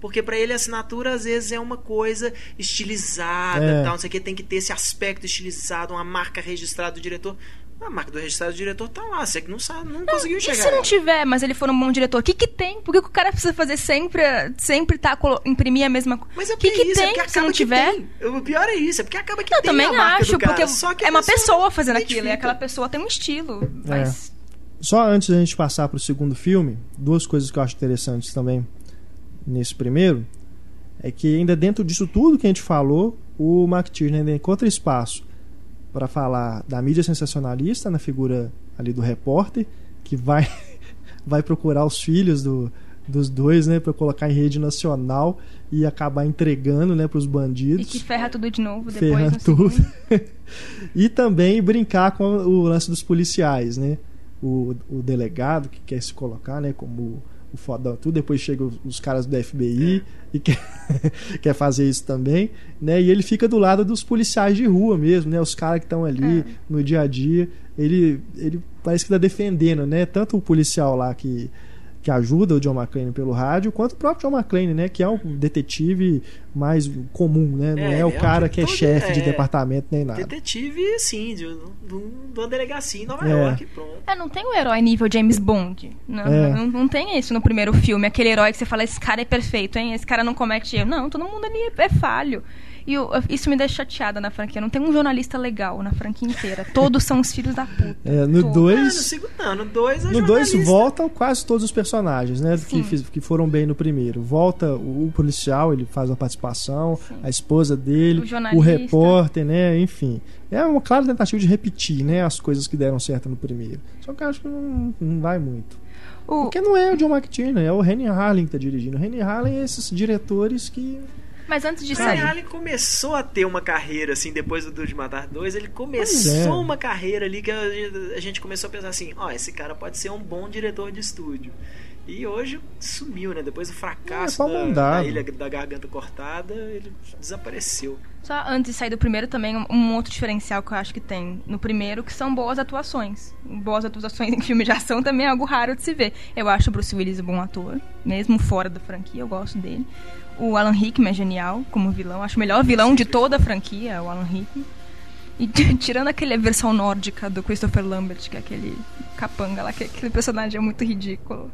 C: Porque pra ele a assinatura às vezes é uma coisa estilizada,
A: É.
C: tal, não sei o que, tem que ter esse aspecto estilizado, uma marca registrada do diretor. A marca do registrado do diretor tá lá, você que não sabe, não, conseguiu
B: E
C: chegar.
B: se não tiver, mas ele for um bom diretor, o que que tem? Por que, que o cara precisa fazer sempre, sempre tá, imprimir a mesma coisa?
C: Mas é
B: O que,
C: porque
B: que
C: isso, é
B: tem
C: porque
B: se não
C: acaba que
B: tiver?
C: tem. O pior é isso, é porque acaba que
B: Eu
C: tem
B: também
C: a marca
B: acho,
C: do cara,
B: porque
C: só que
B: é uma pessoa fazendo
C: identifica.
B: aquilo, e aquela pessoa tem um estilo. Mas
A: Só antes da gente passar pro segundo filme, duas coisas que eu acho interessantes também nesse primeiro é que ainda dentro disso tudo que a gente falou, o McTiernan ainda encontra espaço para falar da mídia sensacionalista na figura ali do repórter que vai (laughs) vai procurar os filhos do, dos dois, né, para colocar em rede nacional e acabar entregando, né, para os
B: e
A: bandidos.
B: que ferra tudo de novo depois
A: ferrando
B: no
A: tudo. (laughs) e também brincar com o lance dos policiais, né? O, o delegado que quer se colocar, né, como o fodão, tudo. Depois chegam os caras do FBI e quer, (laughs) quer fazer isso também, né? E ele fica do lado dos policiais de rua mesmo, né? Os caras que estão ali
B: É.
A: no dia a dia. Ele, ele parece que tá defendendo, né? Tanto o policial lá que, que ajuda o John McClane pelo rádio, quanto o próprio John McClane, né? Que é um detetive mais comum, né? Não
C: É,
A: é, o
C: é um
A: cara que é chefe de
C: é,
A: departamento nem nada.
C: Detetive, assim, de, um- uma delegacia em Nova
A: É.
C: York, pronto.
B: É, não tem o herói nível James Bond. Não,
A: É.
B: não, não tem isso no primeiro filme. Aquele herói que você fala, esse cara é perfeito, hein? Esse cara não comete erro. Não, todo mundo ali é falho. E eu- isso me deixa chateada na franquia. Não tem um jornalista legal na franquia inteira. Todos são os filhos da puta.
A: É, no
B: Todos.
C: Ah, no
A: 2.
C: segundo, não, no 2 é
A: No 2
C: jornalista.
A: voltam quase todos os personagens, né? Que,
B: Sim.
A: que foram bem no primeiro. Volta o, o policial, ele faz uma participação,
B: Sim.
A: a esposa dele,
B: O
A: o, repórter, né? Enfim. É uma clara tentativa de repetir, né? As coisas que deram certo no primeiro. Só que eu acho que não, não vai muito.
B: O,
A: Porque não é o John McTiernan, é o Henry Harlan que tá dirigindo. O Henry Harlan é esses diretores que.
B: Mas antes de sair.
C: Allen começou a ter uma carreira, assim, depois do Duro de Matar 2, ele começou
A: é.
C: uma carreira ali que a, a gente começou a pensar assim, ó, esse cara pode ser um bom diretor de estúdio. E hoje sumiu, né? Depois do fracasso
A: É,
C: da, da Ilha da Garganta Cortada, ele desapareceu.
B: Só antes de sair do primeiro também, um, um outro diferencial que eu acho que tem no primeiro, que são boas atuações. Boas atuações em filme de ação também é algo raro de se ver. Eu acho o Bruce Willis um bom ator, mesmo fora da franquia, eu gosto dele. O Alan Rickman é genial como vilão. Acho o melhor vilão de toda a franquia, é o Alan Rickman. E (laughs) tirando aquele versão nórdica do Christopher Lambert, que é aquele capanga lá, que aquele personagem é muito ridículo.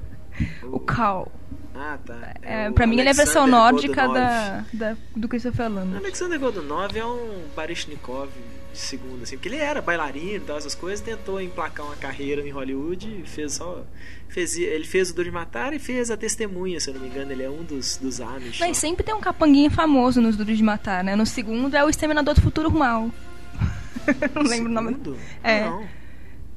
B: O Cal.
C: Ah, tá.
B: É,
C: o
B: pra mim ele é a versão
C: Alexander
B: nórdica da, da- do Christopher Lambert.
C: Alexander Godunov é um Baryshnikov de segundo, assim, porque ele era bailarino e tal, essas coisas, tentou emplacar uma carreira em Hollywood e fez só. Fez, ele fez o Duro de Matar e fez a Testemunha, se eu não me engano, ele é um dos, dos Amish.
B: Mas
C: lá.
B: sempre tem um capanguinha famoso nos Duros de Matar, né? No segundo é o Exterminador do Futuro Mal. (laughs) não lembro o nome.
C: Segundo?
B: É.
C: Não.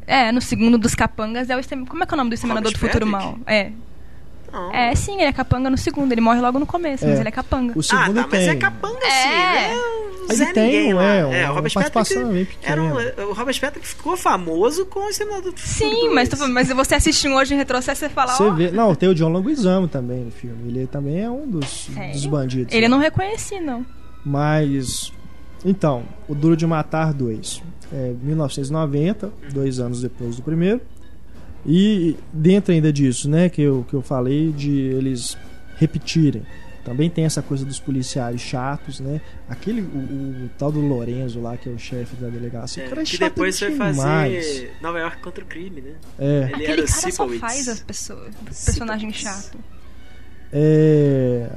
B: É, no segundo dos capangas é o Exterminador... Como é que é o nome do Exterminador do Futuro? Mal? É.
C: Não.
B: É, sim, ele é capanga no segundo. Ele morre logo no começo, mas
A: É.
B: ele é capanga.
A: O segundo
C: ah, tá, mas
A: tem.
C: é capanga
B: É.
C: sim, né? Um
A: Ele
C: Zé
A: tem,
C: Ninguém lá.
A: é,
C: o Robert Patrick era um, o Robert Patrick ficou famoso com o Futuro
B: Sim, mas, tô
C: 2.
B: falando, mas você assistir um hoje em retrocesso, você fala,
A: Você
B: ó...
A: vê. Não, tem o John Leguizamo também no filme. Ele também é um dos, dos bandidos.
B: Ele eu não reconheci, não.
A: Mas. Então, o Duro de Matar 2. É 1990, dois anos depois do primeiro. E dentro ainda disso, né, que eu, que eu falei de eles repetirem. Também tem essa coisa dos policiais chatos, né? Aquele, o, o tal do Lorenzo lá, que é o chefe da delegacia.
C: É,
A: o cara é
C: que
A: chato
C: depois foi
A: demais.
C: fazer Nova York contra o crime, né?
A: É.
C: Ele
B: Aquele
C: era
B: cara só faz as pessoas, personagem chato.
A: É,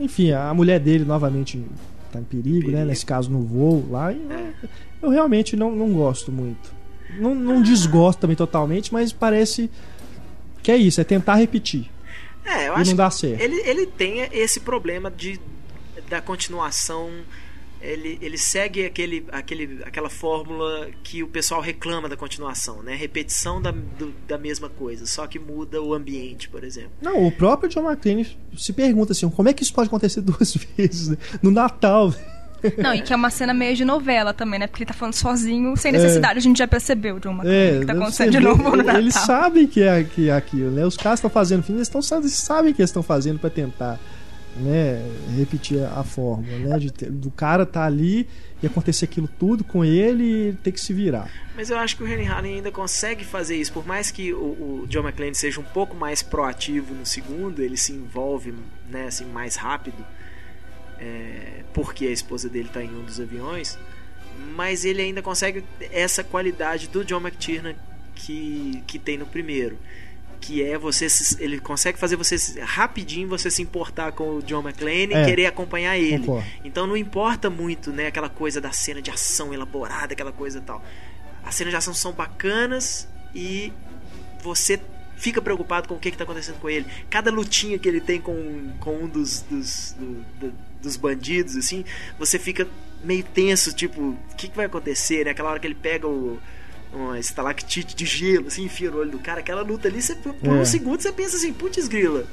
A: enfim, a mulher dele novamente tá em perigo,
C: Perigo.
A: né? Nesse caso no voo lá. E
C: É.
A: Eu realmente não, não gosto muito. Não, não desgosto também totalmente, mas parece que é isso, é tentar repetir.
C: É, eu
A: e
C: acho
A: não dá certo.
C: que ele, ele tem esse problema de da continuação. Ele, ele segue aquele, aquele, aquela fórmula que o pessoal reclama da continuação, né? Repetição da, do- da mesma coisa, só que muda o ambiente, por exemplo.
A: Não, o próprio John McClane se pergunta assim, como é que isso pode acontecer (laughs) duas vezes né? no Natal?
B: Não, e que é uma cena meio de novela também, né? Porque ele tá falando sozinho, sem necessidade. A gente já percebeu, John McClane, que tá
A: É,
B: acontecendo de novo no Natal.
A: Eles sabem que é, que é aquilo, né? Os caras estão fazendo filme, eles tão, sabem que eles estão fazendo para tentar né, repetir a fórmula, né? De ter- do cara tá ali e acontecer aquilo tudo com ele e ele ter que se virar.
C: Mas eu acho que o Henry Harlan ainda consegue fazer isso, por mais que o, o John McClane seja um pouco mais proativo no segundo, ele se envolve né, assim, mais rápido, é, porque a esposa dele está em um dos aviões, mas ele ainda consegue essa qualidade do John McTiernan que, que tem no primeiro. Que é você. se- Ele consegue fazer você se- rapidinho você se importar com o John McClane
A: É,
C: e querer acompanhar ele.
A: Concordo.
C: Então não importa muito, né, aquela coisa da cena de ação elaborada, aquela coisa e tal. As cenas de ação são bacanas e você fica preocupado com o que está acontecendo com ele. Cada lutinha que ele tem com, com um dos, dos, do- do- dos bandidos, assim, você fica meio tenso, tipo, o que, que vai acontecer, né? Aquela hora que ele pega o uma estalactite de gelo, assim, enfia no olho do cara, aquela luta ali, você, por
A: É.
C: um segundo você pensa assim, putz grila,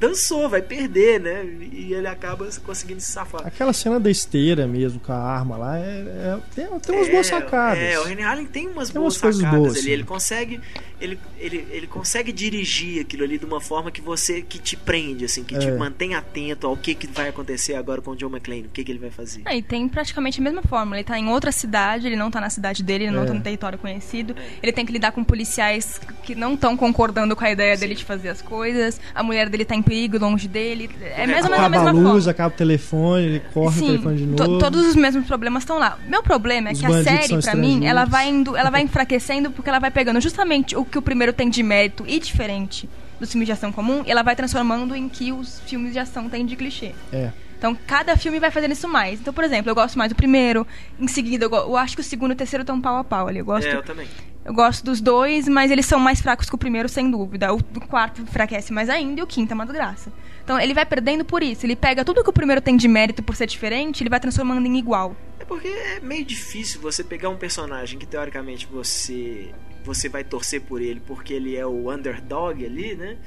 C: dançou, vai perder, né? E ele acaba conseguindo se safar.
A: Aquela cena da esteira mesmo, com a arma lá, é, é- tem, tem umas boas sacadas.
C: É, o Henry Harlan tem umas
A: Tem
C: boas
A: umas coisas
C: sacadas
A: boas,
C: ali.
A: sim.
C: Ele consegue ele, ele, ele consegue dirigir aquilo ali de uma forma que você que te prende, assim, que te
A: É.
C: mantém atento ao que, que vai acontecer agora com o John McClane, o que, que ele vai fazer.
B: Ah, e tem praticamente a mesma fórmula. Ele tá em outra cidade, ele não tá na cidade dele, ele não
A: É.
B: tá no território conhecido. Ele tem que lidar com policiais que não estão concordando com a ideia dele de fazer as coisas. A mulher dele tá em perigo longe dele. É mais ou menos a
A: Acaba
B: mesma
A: a luz,
B: forma.
A: acaba o telefone, ele corta o
B: Sim,
A: telefone de novo.
B: todos os mesmos problemas estão lá. Meu problema é
A: Os
B: que a série, pra mim, ela vai, indo, ela vai enfraquecendo porque ela vai pegando justamente o que o primeiro tem de mérito e diferente dos filmes de ação comum, ela vai transformando em que os filmes de ação têm de clichê.
A: É.
B: Então, cada filme vai fazendo isso mais. Então, por exemplo, eu gosto mais do primeiro. Em seguida, eu, go- eu acho que o segundo e o terceiro estão pau a pau ali. Eu gosto,
C: É, eu também.
B: Eu gosto dos dois, mas eles são mais fracos que o primeiro, sem dúvida. O, quarto enfraquece mais ainda e o quinto é uma desgraça. Então, ele vai perdendo por isso. Ele pega tudo que o primeiro tem de mérito por ser diferente, ele vai transformando em igual.
C: É porque é meio difícil você pegar um personagem que teoricamente você você vai torcer por ele porque ele é o underdog ali, né?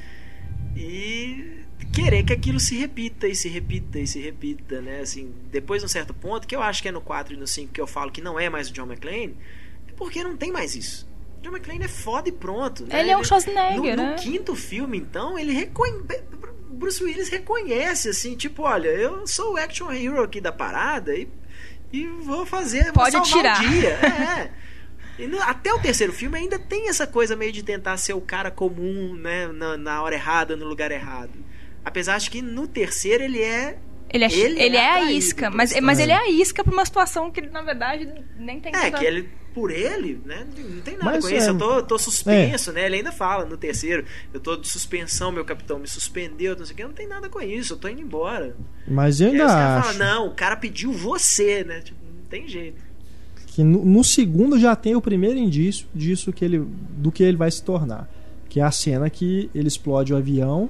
C: E querer que aquilo se repita e se repita e se repita, né? Assim, depois de um certo ponto, que eu acho que é no 4 e no 5 que eu falo que não é mais o John McClane, é porque não tem mais isso. John McClane é foda e pronto. Né?
B: Ele é um Schwarzenegger,
C: no, no
B: né?
C: quinto filme, então, ele reconhece. Bruce Willis reconhece, assim, tipo, olha, eu sou o action hero aqui da parada e, e vou fazer. vou
B: Pode
C: salvar
B: atirar.
C: O dia. (laughs) É. Até o terceiro filme ainda tem essa coisa meio de tentar ser o cara comum, né? Na, na hora errada, no lugar errado. Apesar de que no terceiro ele é.
B: Ele é,
C: Ele
B: ele
C: é
B: é a isca, mas, mas ele é a isca pra uma situação que, na verdade, nem tem
C: É, que ele, por ele, né? Não tem nada
A: Mas,
C: com isso.
A: é,
C: Eu tô, tô suspenso, né? Ele ainda fala no terceiro, eu tô de suspensão, meu capitão me suspendeu, não sei o que. Não tem nada com isso, eu tô indo embora.
A: Mas eu
C: E aí
A: ainda
C: caras
A: acho
C: falam, não, o cara pediu você, né? Tipo, não tem jeito.
A: que no, no segundo já tem o primeiro indício disso que ele, do que ele vai se tornar. Que é a cena que ele explode o avião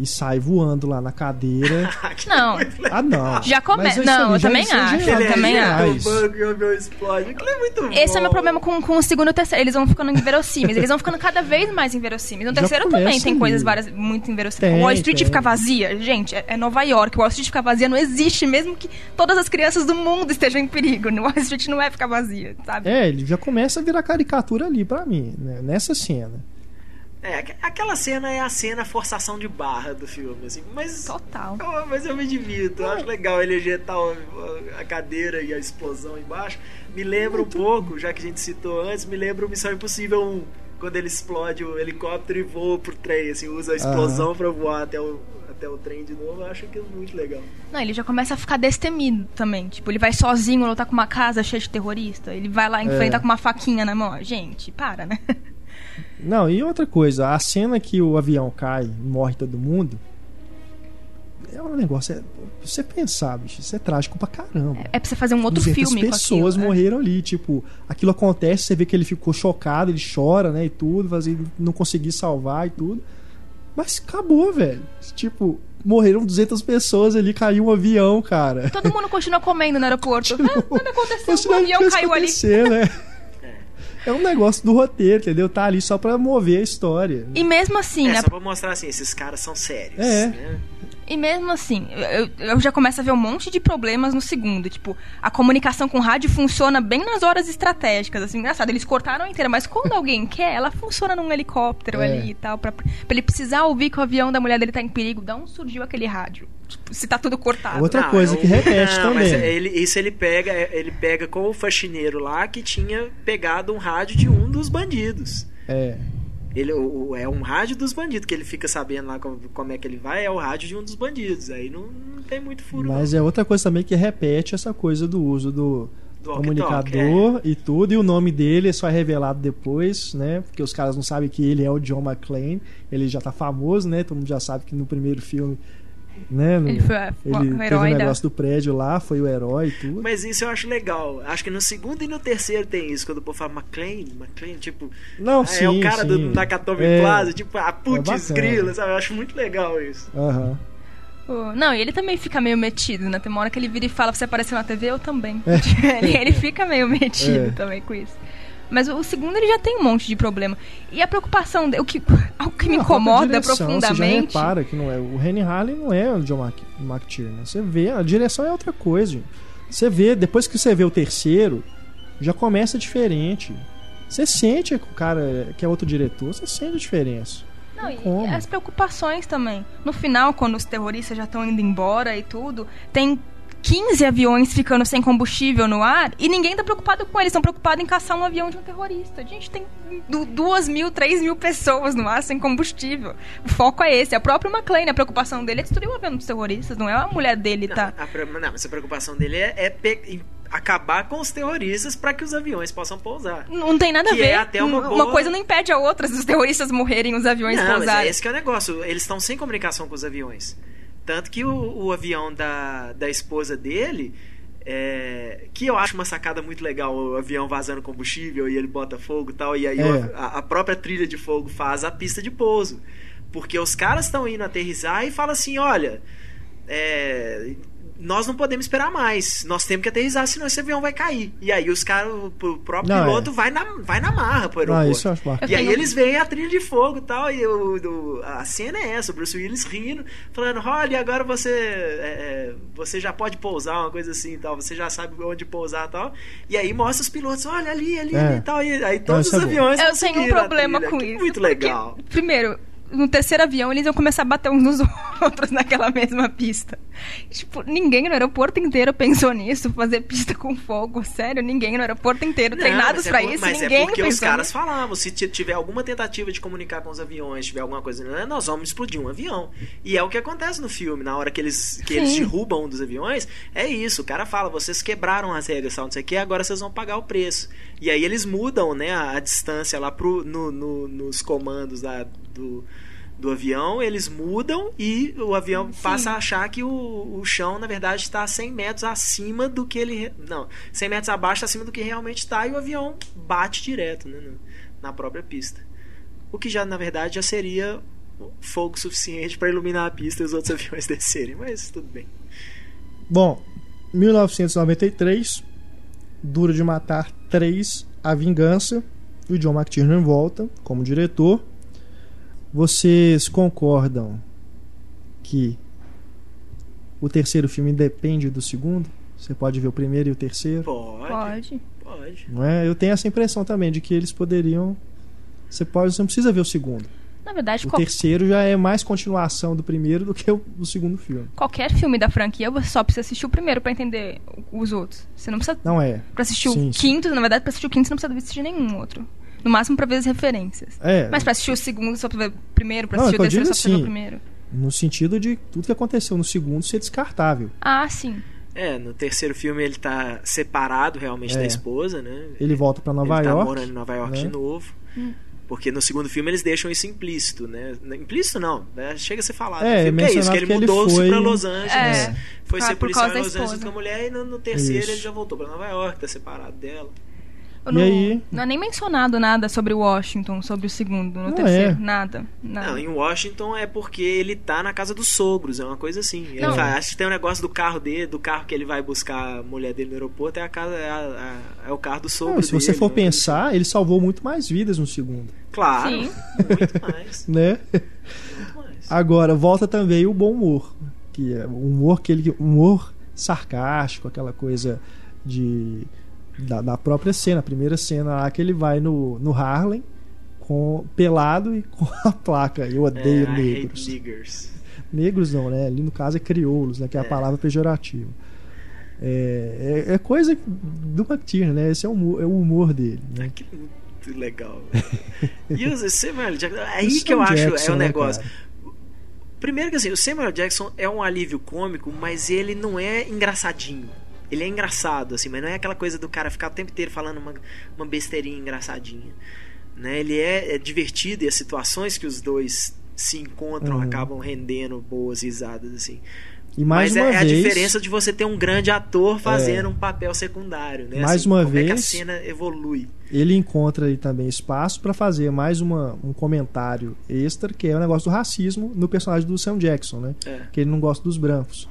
A: e sai voando lá na cadeira. (laughs)
B: Não,
A: Ah, não.
B: Já come-
A: Mas isso
B: não, eu também
A: são
B: acho, eu também acho.
C: é muito bom.
B: esse é o meu problema com, com o segundo e o terceiro. Eles vão ficando inverossímeis. Eles vão ficando cada vez mais inverossímeis. No terceiro
A: começa
B: também tem coisas várias muito inverossímeis.
A: Tem,
B: Wall Street
A: tem.
B: fica vazia. Gente, é, é Nova York. Wall Street ficar vazia não existe, mesmo que todas as crianças do mundo estejam em perigo. Wall Street não vai ficar vazia, sabe?
A: É, ele já começa a virar caricatura ali pra mim, né, nessa cena.
C: É, aqu- aquela cena é a cena forçação de barra do filme, assim. Mas,
B: Total.
C: eu, mas eu me divirto. Eu acho legal ele ejetar a cadeira e a explosão embaixo. Me lembra um pouco, já que a gente citou antes, me lembra o Missão Impossível 1. Quando ele explode o helicóptero e voa pro trem, assim, usa a explosão pra voar até o, até o trem de novo. Eu acho aquilo muito legal.
B: Não, ele já começa a ficar destemido também. Tipo, ele vai sozinho lutar com uma casa cheia de terrorista. Ele vai lá enfrentar
A: É.
B: com uma faquinha na mão. Gente, para, né? (laughs)
A: Não, e outra coisa, a cena que o avião cai e morre todo mundo. É um negócio. É, você pensar, bicho, isso é trágico pra caramba.
B: É pra você fazer um outro
A: 200
B: filme
A: pessoas
B: com aquilo, né?
A: morreram ali, tipo, aquilo acontece, você vê que ele ficou chocado, ele chora, né, e tudo, não conseguir salvar e tudo. Mas acabou, velho. Tipo, morreram 200 pessoas ali, caiu um avião, cara.
B: Todo mundo continua comendo no aeroporto. Ah, nada aconteceu, (laughs) o
A: nada
B: avião caiu ali.
A: né? É um negócio do roteiro, entendeu? Tá ali só pra mover a história.
B: E mesmo assim,
C: é,
B: a-
C: só pra mostrar assim, esses caras são sérios.
A: É.
C: né?
B: E mesmo assim, eu, eu já começo a ver um monte de problemas no segundo. Tipo, a comunicação com rádio funciona bem nas horas estratégicas. Assim, engraçado, eles cortaram inteira, mas quando alguém quer, ela funciona num helicóptero
A: É.
B: ali e tal. Pra, pra ele precisar ouvir que o avião da mulher dele tá em perigo. Da onde surgiu aquele rádio? Tipo, se tá tudo cortado.
A: Outra
C: Não,
A: coisa
C: é
A: que repete
C: não, Mas
A: também.
C: ele, isso ele pega, ele pega com o faxineiro lá que tinha pegado um rádio de um dos bandidos.
A: É.
C: Ele o- é um rádio dos bandidos, que ele fica sabendo lá como, como é que ele vai, é o rádio de um dos bandidos. Aí não, não tem muito furo.
A: Mas é outra coisa também que repete essa coisa do uso do
C: Do
A: comunicador e tudo, e o nome dele só é revelado depois, né? Porque os caras não sabem que ele é o John McClane, ele já tá famoso, né? Todo mundo já sabe que no primeiro filme, né? no-
B: Ele foi a-
A: ele
B: o
A: teve o
B: herói da-
A: negócio do prédio lá, foi o herói e tudo.
C: Mas isso eu acho legal. Acho que no segundo e no terceiro tem isso. Quando o povo fala McLean, McLean, tipo.
A: Não,
C: ah,
A: sim,
C: é o cara do
A: sim.
C: Nakatomi
A: É.
C: Plaza, tipo, a
A: É
C: putz
A: bacana.
C: grila, sabe? Eu acho muito legal isso.
A: Aham.
B: Pô, Não, e ele também fica meio metido, né? Tem uma hora que ele vira e fala, você apareceu na TV, eu também.
A: É. (laughs)
B: ele, ele fica meio metido
A: É.
B: também com isso. Mas o, segundo ele já tem um monte de problema. E a preocupação, o que, (laughs) o que me incomoda
A: direção, Você já
B: profundamente.
A: repara que não é. O Rennie Harley não é o John Mc- McTiernan. Você vê, a direção é outra coisa. gente. Você vê, depois que você vê o terceiro, já começa diferente. Você sente que o cara que é outro diretor, você sente a diferença.
B: Não, e as preocupações também. No final, quando os terroristas já estão indo embora e tudo, tem 15 aviões ficando sem combustível no ar e ninguém tá preocupado com eles. Estão preocupados em caçar um avião de um terrorista. Gente, tem du- duas mil, três mil pessoas no ar sem combustível. O foco é esse. A própria McLean, a preocupação dele é destruir o avião dos terroristas. Não é a mulher dele,
C: Não,
B: tá?
C: a pre- não, mas a preocupação dele é, é pe- acabar com os terroristas para que os aviões possam pousar.
B: Não tem nada a
C: Que
B: ver.
C: é até uma
B: Uma
C: boa-
B: coisa não impede a outra se os terroristas morrerem os aviões
C: Não, mas
B: pousarem.
C: é esse que é o negócio. Eles estão sem comunicação com os aviões. Tanto que o, o avião da, da esposa dele, é, que eu acho uma sacada muito legal, o avião vazando combustível e ele bota fogo e tal, e aí
A: É.
C: a, a própria trilha de fogo faz a pista de pouso. Porque os caras estão indo aterrissar e falam assim, olha, é, nós não podemos esperar mais, nós temos que aterrissar, senão esse avião vai cair. E aí os caras, o, próprio
A: Não,
C: piloto
A: é.
C: vai, na, vai na marra pro
A: Ah,
C: aeroporto.
A: isso eu acho bacana.
C: E aí eles veem a trilha de fogo e tal, e o, do- a cena é essa, o Bruce Willis rindo, falando, olha, agora você é, é, você já pode pousar, uma coisa assim e tal, você já sabe onde pousar e tal. E aí mostra os pilotos, olha ali, ali,
A: É.
C: ali e tal, e aí todos
A: isso
C: os
A: é
C: aviões
B: Eu tenho um problema
C: trilha,
B: com isso.
C: Muito
B: porque,
C: legal.
B: Primeiro, no terceiro avião eles iam começar a bater uns nos (laughs) outros naquela mesma pista. Tipo, ninguém no aeroporto inteiro pensou nisso, fazer pista com fogo. Sério, ninguém no aeroporto inteiro
C: Não,
B: treinados
C: mas é
B: pra
C: por-
B: isso,
C: Mas
B: ninguém
C: é porque os caras
B: nisso.
C: falavam, se tiver alguma tentativa de comunicar com os aviões, tiver alguma coisa, né, nós vamos explodir um avião. E é o que acontece no filme, na hora que eles, que eles
B: Sim.
C: derrubam um dos aviões, é isso, o cara fala, vocês quebraram as regras, não sei o que, agora vocês vão pagar o preço. E aí eles mudam, né, a, a distância lá pro, no, no- nos comandos lá do, do avião, eles mudam e o avião
B: Sim.
C: passa a achar que o, o chão, na verdade, está 100 metros acima do que ele. Não, 100 metros abaixo acima do que realmente está e o avião bate direto né, no- na própria pista. O que já, na verdade, já seria fogo suficiente para iluminar a pista e os outros (laughs) aviões descerem, mas tudo bem.
A: Bom, 1993, Duro de Matar 3, A Vingança. O John McTiernan volta como diretor. Vocês concordam que o terceiro filme depende do segundo? Você pode ver o primeiro e o terceiro?
C: Pode,
B: Pode.
C: pode.
A: Não é? Eu tenho essa impressão também de que eles poderiam. Você pode, você não precisa ver o segundo.
B: Na verdade,
A: O
B: qual-
A: terceiro já é mais continuação do primeiro do que o, o segundo filme.
B: qualquer filme da franquia, você só precisa assistir o primeiro pra entender os outros. Você não precisa.
A: Não é?
B: Pra assistir
A: Sim,
B: o
A: sim.
B: quinto, na verdade, pra assistir o quinto, você não precisa assistir nenhum outro. No máximo pra ver as referências.
A: É.
B: Mas pra assistir o segundo, só pra ver o primeiro, pra
A: Não,
B: assistir
A: é
B: o
A: eu
B: terceiro, só pra ver o
A: assim.
B: primeiro.
A: No sentido de tudo que aconteceu no segundo ser descartável.
B: Ah, sim.
C: É, no terceiro filme ele tá separado realmente
A: É.
C: da esposa, né?
A: Ele volta pra Nova
C: ele tá
A: York.
C: morando em Nova York
A: né?
C: de novo. Porque no segundo filme eles deixam isso implícito, né? Implícito não, né? chega a ser falado.
A: É,
C: filme, que é isso, que ele
A: que ele
C: mudou-se
A: foi-
C: pra Los Angeles,
B: É.
C: foi
B: Por
C: ser policial
B: causa
C: em Los Angeles com a mulher e no, no terceiro
A: Isso.
C: ele já voltou pra Nova York, tá separado dela.
B: Eu
A: E
B: não,
A: aí?
B: não é nem mencionado nada sobre Washington, sobre o segundo, no
A: Não
B: terceiro.
A: é.
B: Nada. nada.
C: Não, em Washington é porque ele tá na casa dos sogros, é uma coisa assim. Ele
B: Não.
C: fala, acho que tem um negócio do carro dele, do carro que ele vai buscar a mulher dele no aeroporto, é a casa, é, a- a- é o carro do sogro
A: Não, se você
C: dele,
A: for
C: uma coisa
A: pensar, ele salvou muito mais vidas no segundo.
C: Claro,
B: Sim.
C: muito mais, (laughs)
A: Né?
C: muito mais.
A: Agora, volta também o bom humor. Que é o humor, que ele, humor sarcástico, aquela coisa de. Da, da própria cena, a primeira cena lá que ele vai no, no Harlem com, pelado e (laughs) com a placa. Eu odeio
C: É,
A: negros. Negros não, né? Ali no caso é crioulos, né? Que é a
C: É.
A: palavra pejorativa. É, é, é coisa do McTiernan, né? Esse é o humor, é o humor dele. Né?
C: Que muito legal. (laughs) e o Samuel Jackson, é aí
A: O
C: que eu
A: Sam
C: acho
A: Jackson,
C: é o
A: né,
C: negócio.
A: cara?
C: Primeiro que assim, o Samuel Jackson é um alívio cômico, mas ele não é engraçadinho. Ele é engraçado, assim, mas não é aquela coisa do cara ficar o tempo inteiro falando uma, uma besteirinha engraçadinha. Né? Ele é, é divertido e as situações que os dois se encontram
A: Uhum.
C: acabam rendendo boas risadas, assim.
A: E mais
C: Mas
A: uma
C: é, é a
A: vez,
C: diferença de você ter um grande ator fazendo um papel secundário, né?
A: Mais
C: Assim,
A: uma
C: como é que a
A: vez-
C: cena evolui.
A: ele encontra aí também espaço para fazer mais uma, um comentário extra, que é o negócio do racismo no personagem do Sam Jackson, né?
C: É.
A: Que ele não gosta dos brancos.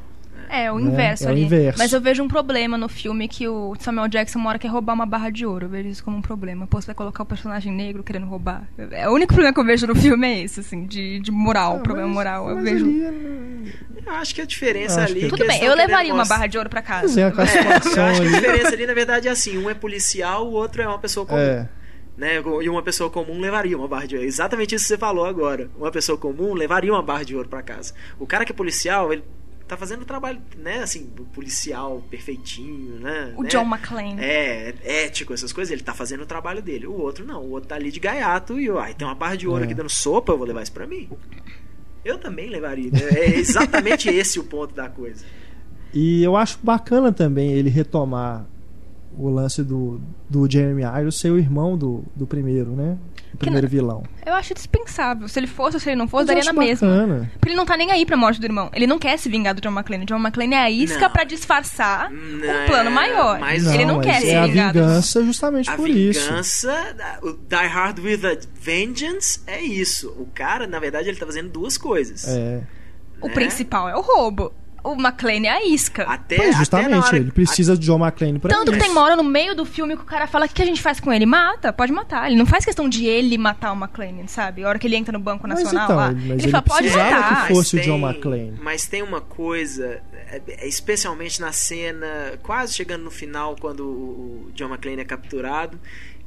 B: É, o
A: Né?
B: inverso
A: É o
B: ali.
A: inverso.
B: Mas eu vejo um problema no filme que o Samuel Jackson uma hora quer roubar uma barra de ouro. Eu vejo isso como um problema. Pô, você vai colocar o personagem negro querendo roubar. É, o único problema que eu vejo no filme é esse, assim, de, de moral,
A: Ah,
B: problema
A: mas-
B: moral. Eu vejo.
A: ali?
C: Eu acho que a diferença ali.
A: que-
C: que
B: Tudo bem, eu levaria uma barra de ouro pra casa.
A: Pois é, a
C: É, eu
A: classificação
C: acho que a diferença ali, na verdade, é assim: um é policial, o outro é uma pessoa comum.
A: É,
C: Né? E uma pessoa comum levaria uma barra de ouro. Exatamente isso que você falou agora. Uma pessoa comum levaria uma barra de ouro para casa. O cara que é policial, ele tá fazendo o trabalho, né, assim, policial perfeitinho, né?
B: O
C: né?
B: John McClane.
C: É, ético, essas coisas, ele tá fazendo o trabalho dele. O outro não, o outro tá ali de gaiato e, ai, tem uma barra de ouro
A: É.
C: aqui dando sopa, eu vou levar isso pra mim. Eu também levaria. né? É exatamente (laughs) esse o ponto da coisa.
A: E eu acho bacana também ele retomar o lance do, do Jeremy Irons ser o irmão do, do primeiro, né? O primeiro vilão.
B: Eu acho dispensável. Se ele fosse ou se ele não fosse,
A: Mas
B: daria na mesma.
A: bacana.
B: Porque ele não tá nem aí pra morte do irmão. Ele não quer se vingar do John McClane. O John McClane é a isca
C: Não.
B: pra disfarçar
C: Não,
B: um plano maior.
C: mas-
B: ele
A: Não,
B: não quer se
A: é a
B: vingar. do-
A: vingança justamente
C: A
A: por isso.
C: vingança, o Die Hard with a Vengeance é isso. O cara, na verdade, ele tá fazendo duas coisas.
A: É.
B: O
C: né?
B: principal é o roubo. O McClane é a isca.
C: Até,
A: Pois,
C: até
A: justamente,
C: hora-
A: ele precisa de John McClane pra
B: Tanto que
A: isso.
B: tem uma hora no meio do filme que o cara fala: o que que a gente faz com ele? Mata, pode matar. Ele não faz questão de ele matar o McClane, sabe? A hora que ele entra no Banco
A: Mas
B: Nacional
A: então,
B: lá.
A: mas
B: ele,
A: ele
B: fala: pode
A: precisava
B: matar.
A: que fosse o
C: Mas
A: John
C: tem-
A: McClane.
C: Mas tem uma coisa, é, é, especialmente na cena, quase chegando no final, quando o o John McClane é capturado.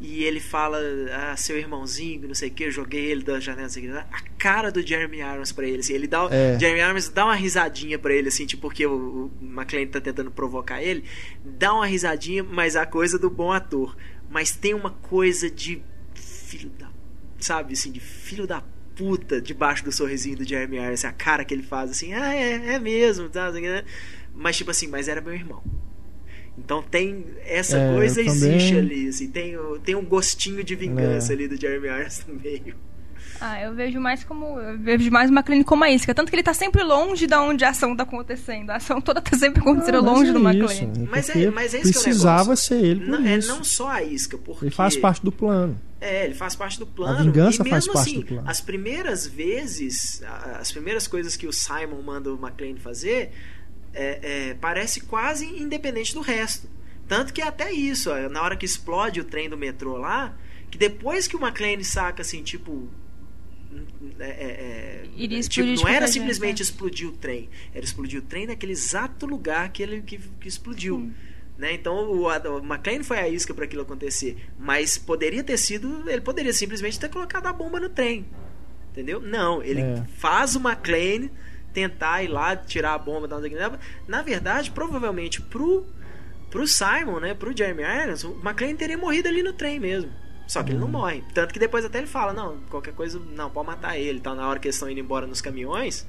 C: E ele fala, ah, seu irmãozinho, não sei o que, eu joguei ele da janela, não sei o que. A cara do Jeremy Irons pra ele, assim, ele dá,
A: É.
C: Jeremy Irons dá uma risadinha pra ele, assim, tipo, porque o, o McClane tá tentando provocar ele, dá uma risadinha, mas a coisa do bom ator. Mas tem uma coisa de filho da. Sabe, assim, de filho da puta debaixo do sorrisinho do Jeremy Irons, assim, a cara que ele faz, assim, ah, é, é mesmo, tá, né? mas tipo assim, mas era meu irmão. Então tem essa
A: É,
C: coisa existe
A: também-
C: ali, assim, tem, tem um gostinho de vingança
A: É.
C: ali do Jeremy Irons no meio.
B: Ah, eu vejo mais como. Eu vejo mais o McClane como a isca. Tanto que ele tá sempre longe da onde a ação tá acontecendo. A ação toda tá sempre acontecendo
A: Ah,
B: longe
A: é
B: do
A: isso,
B: McClane.
A: é
C: Mas é- mas é que é o
A: precisava
C: negócio.
A: ser ele por
C: Não, é
A: isso.
C: não só a isca, porque
A: Ele faz parte do plano.
C: É, ele faz parte do plano.
A: A vingança
C: e
A: faz
C: mesmo
A: parte
C: assim,
A: do plano.
C: As primeiras vezes, as primeiras coisas que o Simon manda o McLean fazer, é, é, parece quase independente do resto. Tanto que é até isso, ó, na hora que explode o trem do metrô lá, que depois que o McLean saca assim, tipo. é, é, é, tipo, não era simplesmente
B: jeito,
C: explodir o trem, era explodir o trem naquele exato lugar que ele que, que explodiu. Né? Então o, o McLean foi a isca para aquilo acontecer. Mas poderia ter sido. Ele poderia simplesmente ter colocado a bomba no trem. Entendeu? Não, ele
A: É.
C: faz o McLean tentar ir lá tirar a bomba. dar um- Na verdade, provavelmente pro, pro Simon, né? Pro Jeremy Irons, o McLean teria morrido ali no trem mesmo. Só que ele não
A: Uhum.
C: morre. Tanto que depois até ele fala, não, qualquer coisa, não, pode matar ele. Tá na hora que eles estão indo embora nos caminhões.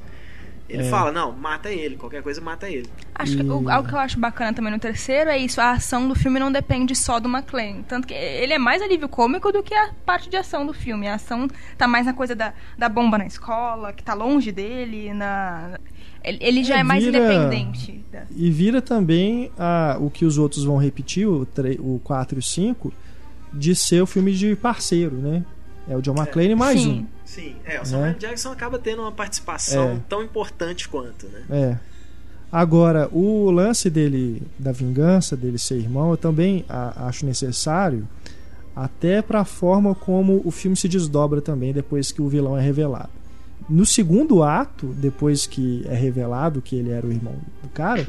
C: Ele
A: É.
C: fala, não, mata ele, qualquer coisa mata ele.
B: Acho que, o, algo que eu acho bacana também no terceiro é isso, a ação do filme não depende só do McClane. Tanto que ele é mais alívio cômico do que a parte de ação do filme. A ação tá mais na coisa da, da bomba na escola, que tá longe dele, na. Ele, ele já
A: É,
B: é, mais
A: vira-
B: independente. da-
A: E vira também a, o que os outros vão repetir, o, tre- o 4 e o 5, de ser o filme de parceiro, né? É o John McClane mais
B: Sim.
A: um.
C: Sim, é, o
A: Né?
C: Samuel Jackson acaba tendo uma participação
A: É.
C: tão importante quanto, né?
A: É. Agora, o lance dele, da vingança, dele ser irmão, eu também a- acho necessário, até para a forma como o filme se desdobra também depois que o vilão é revelado. No segundo ato, depois que é revelado que ele era o irmão do cara,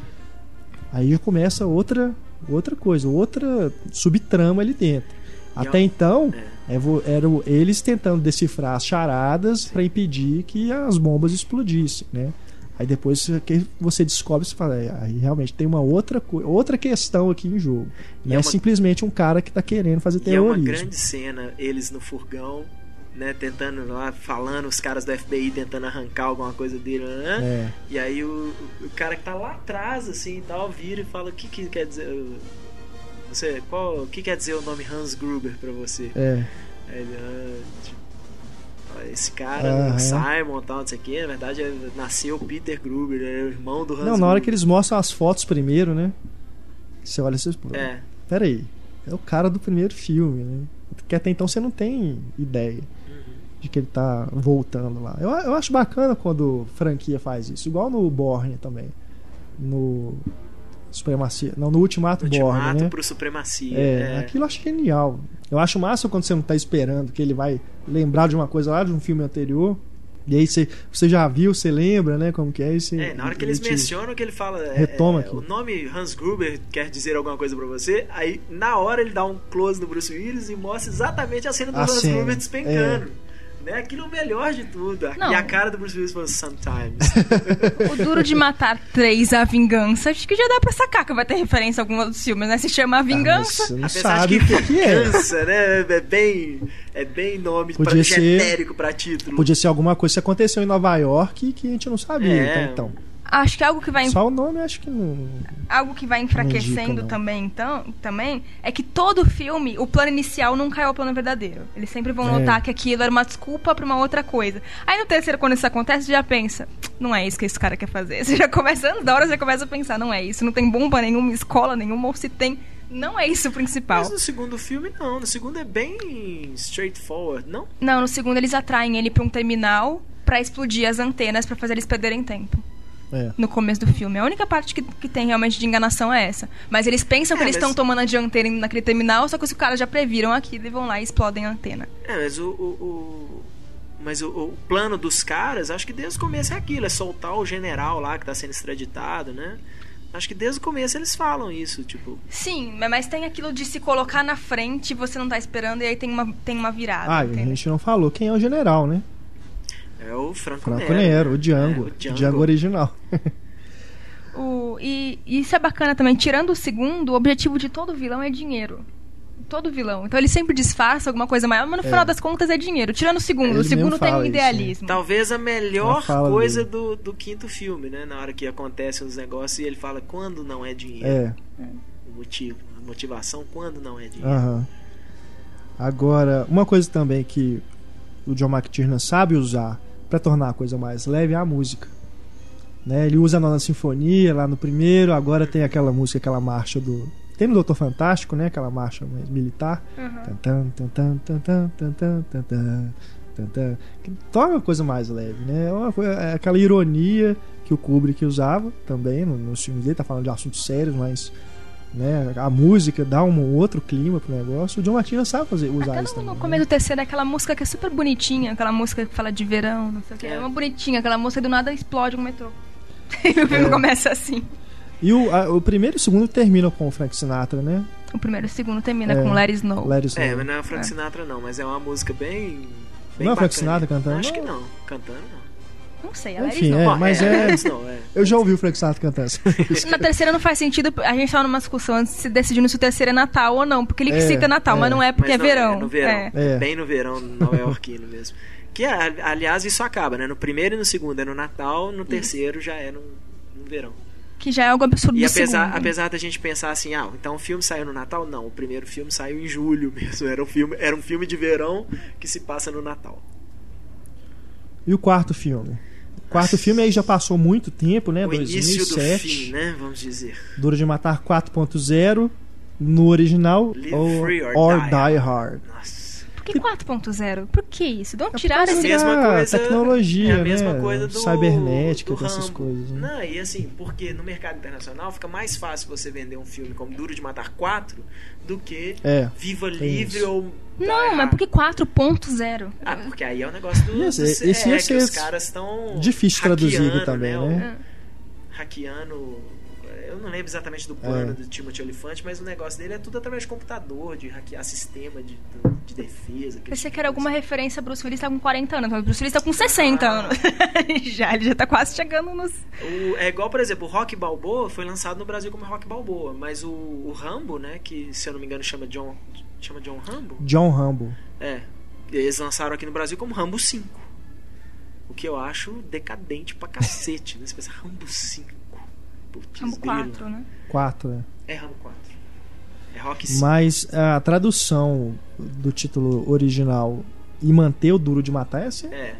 A: aí começa outra outra coisa, outra subtrama ali dentro. Até
C: é-
A: então,
C: É.
A: é eram eles tentando decifrar as charadas para impedir que as bombas explodissem, né? Aí depois que você descobre, você fala, é, aí realmente tem uma outra, outra questão aqui em jogo.
C: E
A: Não
C: é uma-
A: simplesmente um cara que tá querendo fazer
C: E é uma
A: terrorismo.
C: grande cena, eles no furgão, né, tentando lá, falando, os caras do FBI tentando arrancar alguma coisa dele, né?
A: É,
C: E aí o, o cara que tá lá atrás, assim, e tal, vira e fala, o que que quer dizer... Você, qual, o que quer dizer o nome Hans Gruber pra você?
A: é,
C: Aí ele, ah, tipo, esse cara, o Simon e tal, não sei o que, na verdade é- nasceu Peter Gruber, é o irmão do Hans
A: Não, na hora que
C: Gruber.
A: eles mostram as fotos primeiro, né? Você olha e você fala,
C: É,
A: peraí, é o cara do primeiro filme, né? Que até então você não tem ideia
C: Uhum.
A: de que ele tá voltando lá. Eu, eu acho bacana quando franquia faz isso, igual no Borne também. No Supremacia. Não, no Ultimato, Borne,
C: Ultimato
A: né?
C: pro Supremacia.
A: É,
C: é.
A: aquilo eu acho genial. Eu acho massa quando você não tá esperando que ele vai lembrar de uma coisa lá de um filme anterior. E aí você, você já viu, você lembra, né? Como que é isso?
C: É, na hora que eles mencionam que ele fala. é,
A: Retoma
C: é,
A: aqui.
C: O nome Hans Gruber quer dizer alguma coisa pra você. Aí, na hora, ele dá um close no Bruce Willis e mostra exatamente a cena do
A: A
C: Hans
A: cena,
C: Gruber despencando. Né? Aquilo é o melhor de tudo.
B: Não.
C: E a cara do Bruce Willis falando sometimes. (laughs)
B: O Duro de Matar 3, A Vingança, acho que já dá pra sacar que vai ter referência a algum outro filme, né? Se chama A
A: Ah,
B: Vingança.
A: você não
C: Apesar
A: sabe
C: de
A: o que, que é.
C: Vingança, né? É bem, é bem nome
A: Podia
C: pra,
A: ser-
C: genérico pra título.
A: Podia ser alguma coisa que aconteceu em Nova York que a gente não sabia.
C: É.
A: Então,
B: Acho que algo que vai,
A: só o nome acho que não.
B: algo que vai enfraquecendo
A: indica, não.
B: também, então, também, é que todo filme, o plano inicial nunca é o plano verdadeiro. Eles sempre vão
A: É.
B: notar que aquilo era uma desculpa pra uma outra coisa. Aí no terceiro, quando isso acontece, você já pensa, não é isso que esse cara quer fazer. (laughs) Você já começa, da hora, você começa a pensar, não é isso, não tem bomba nenhuma, escola nenhuma, ou se tem, não é isso o principal.
C: Mas no segundo filme, não. No segundo é bem straightforward, não?
B: Não, no segundo eles atraem ele pra um terminal pra explodir as antenas pra fazer eles perderem tempo.
A: É.
B: No começo do filme. A única parte que, que tem realmente de enganação é essa. Mas eles pensam que
C: É,
B: eles
C: mas-
B: estão tomando a dianteira naquele terminal, só que os caras já previram aquilo e vão lá e explodem a antena.
C: É, mas o. o- o- mas o, o plano dos caras, acho que desde o começo é aquilo, é soltar o general lá que tá sendo extraditado, né? Acho que desde o começo eles falam isso, tipo.
B: Sim, mas- mas tem aquilo de se colocar na frente, você não tá esperando, e aí tem uma, tem uma virada.
A: Ah, e a gente não falou quem é o general, né?
C: É o Franco,
A: Franco
C: Nero.
A: Nero, o Django.
C: É, o Django.
A: Django original.
B: O, e, e isso é bacana também. Tirando o segundo, o objetivo de todo vilão é dinheiro. Todo vilão. Então ele sempre disfarça alguma coisa maior, mas no
A: É.
B: final das contas é dinheiro. Tirando o segundo.
A: Ele
B: o segundo tem um
A: isso, né?
B: idealismo.
C: Talvez a melhor coisa
A: dele.
C: do, do quinto filme, né? Na hora que acontecem os negócios e ele fala quando não é dinheiro.
A: É.
C: O motivo. A motivação quando não é dinheiro.
A: Aham. Agora, uma coisa também que o John McTiernan sabe usar para tornar a coisa mais leve é a música. Né? Ele usa a nona sinfonia lá no primeiro, agora tem aquela música, aquela marcha do. Tem no Doutor Fantástico, né? Aquela marcha militar. Que Torna a coisa mais leve, né? É aquela ironia que o Kubrick usava também nos no filmes dele, tá falando de assuntos sérios, mas né, a música dá um outro clima pro negócio. O John Martina sabe fazer, usar
B: Até
A: isso
B: no,
A: também.
B: no
A: né?
B: começo do terceiro é aquela música que é super bonitinha, aquela música que fala de verão, não sei o que. É
C: É.
B: uma bonitinha, aquela música do nada explode um metrô. (laughs) E o filme
A: É.
B: começa assim.
A: E o, a- o primeiro e o segundo terminam com o Frank Sinatra, né?
B: O primeiro e o segundo termina
A: É.
B: com Let It Snow.
A: Let It
C: É,
A: Snow.
C: mas não é o Frank
B: É.
C: Sinatra não, mas é uma música bem. bem
A: Não é o Frank. Sinatra cantando,
C: Acho que não. Cantando não.
B: Não sei, é It
A: Enfim,
B: Snow.
A: É, mas é-
C: Snow, é.
A: Eu já ouvi o Frank Sinatra cantando essa música. (laughs)
B: Na terceira não faz sentido, a gente tava numa discussão antes de se decidindo se o terceiro é Natal ou não, porque ele
A: É,
B: cita Natal,
A: é.
B: mas não é porque
C: Mas
B: é
C: não,
B: verão.
C: É no verão.
B: É.
A: É.
C: Bem no verão nova-iorquino mesmo. Que, a- aliás, isso acaba, né? No primeiro e no segundo é no Natal, no terceiro já é no, no verão.
B: Que já é algo absurdo
C: E apesar,
B: segundo.
C: apesar da gente pensar assim, ah, então o filme saiu no Natal? Não, o primeiro filme saiu em julho mesmo. Era um filme, era um filme de verão que se passa no Natal.
A: E o quarto filme? Quarto filme aí já passou muito tempo, né?
C: o início do
A: 2007.
C: fim, né? Vamos dizer.
A: Duro de Matar 4.0 no original
C: Live
A: ou,
C: or
A: or
C: Die
A: Die Hard.
C: Nossa.
B: Por que 4.0? Por que isso? De onde
A: É
B: tiraram
A: por
B: esse...
A: causa
C: mesma coisa-
A: tecnologia,
C: é a mesma
A: né?
C: coisa do
A: Cybernética,
C: do
A: dessas coisas. Né?
C: Não, e assim, porque no mercado internacional fica mais fácil você vender um filme como Duro de Matar 4 do que
A: É.
C: Viva
A: tem
C: Livre
A: isso.
C: ou
B: Não, mas
C: Hard.
B: por que 4.0?
C: Ah, porque aí é o negócio do.
A: Esse-
C: do-
A: esse
C: é, que
A: ser
C: os caras estão.
A: difícil traduzido também,
C: o-
A: né?
C: Hackeando. Eu não lembro exatamente do plano
A: É.
C: do Timothy Olyphant, mas o negócio dele é tudo através de computador, de hackear sistema de, de defesa.
B: Pensei que era alguma referência a Bruce Willis tá com 40 anos, mas o Bruce Willis tá com 60
C: Ah.
B: anos. (laughs) já, ele já tá quase chegando nos...
C: O- é igual, por exemplo, o Rock Balboa foi lançado no Brasil como Rock Balboa, mas o, o Rambo, né, que se eu não me engano chama John, chama John Rambo,
A: John Rambo.
C: é, eles lançaram aqui no Brasil como Rambo 5. O que eu acho decadente pra cacete, né? Você pensa Rambo 5. Putz,
B: Rambo
C: grilo.
B: 4, né?
A: 4, né?
C: É Rambo 4. É Rock 5.
A: Mas a tradução do título original e manter o Duro de Matar é assim,
C: É.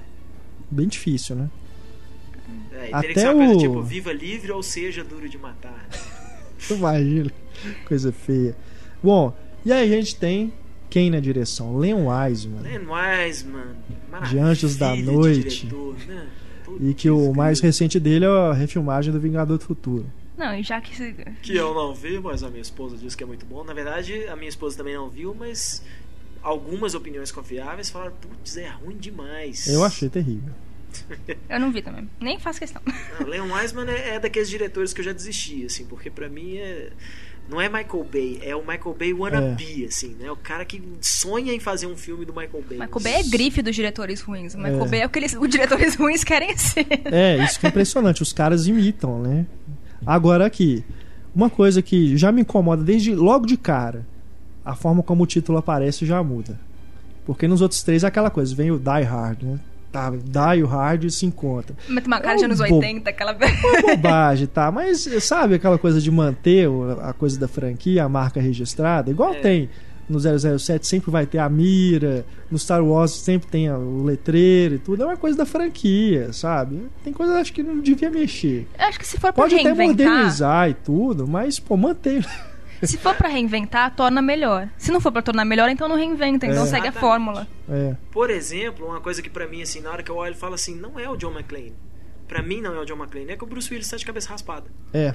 A: bem difícil, né?
C: É, e teria
A: Até
C: que ser uma coisa
A: o-
C: tipo Viva Livre ou seja duro de matar. (laughs)
A: Imagina, coisa feia. Bom, e aí a gente tem quem na direção? Leon Wiseman.
C: Len Wiseman,
A: De Anjos da Noite.
C: diretor, né?
A: E que o mais recente dele é a refilmagem do Vingador do Futuro.
B: Não, e já que...
C: Que eu não vi, mas a minha esposa disse que é muito bom. Na verdade, a minha esposa também não viu, mas algumas opiniões confiáveis falaram, putz, é ruim demais.
A: Eu achei terrível. (laughs)
B: Eu não vi também. Nem faço questão.
C: Não, Leon Wiseman é, é daqueles diretores que eu já desisti, assim, porque pra mim é. Não é Michael Bay, é o Michael Bay wannabe, assim, né? O cara que sonha em fazer um filme do Michael Bay.
B: Michael Bay é grife dos diretores ruins. O Michael
A: É.
B: Bay é o que eles, os diretores (laughs) ruins querem ser.
A: É, isso que é impressionante. Os caras imitam, né? Agora aqui, uma coisa que já me incomoda desde logo de cara, a forma como o título aparece já muda. Porque nos outros três é aquela coisa, vem o Die Hard, né? Tá, Die o Hard se encontra.
B: Mete uma cara
A: É
B: de
A: um
B: anos
A: bobo.
B: 80, aquela.
A: Uma bobagem, tá? Mas sabe aquela coisa de manter a coisa da franquia, a marca registrada? Igual
C: É.
A: tem no 007, sempre vai ter a mira, no Star Wars sempre tem a- o letreiro e tudo. É uma coisa da franquia, sabe? Tem coisa acho que não devia mexer.
B: Eu acho que se for pra
A: Pode até
B: reinventar.
A: modernizar e tudo, mas, pô, mantém.
B: Se for pra reinventar, torna melhor. Se não for pra tornar melhor, então não reinventa. Então
A: É.
B: segue a
C: Exatamente.
B: fórmula.
A: É.
C: Por exemplo, uma coisa que pra mim, assim, na hora que eu olho, eu falo assim, não é o John McClane. Pra mim não é o John McClane, é que o Bruce Willis tá de cabeça raspada.
A: É.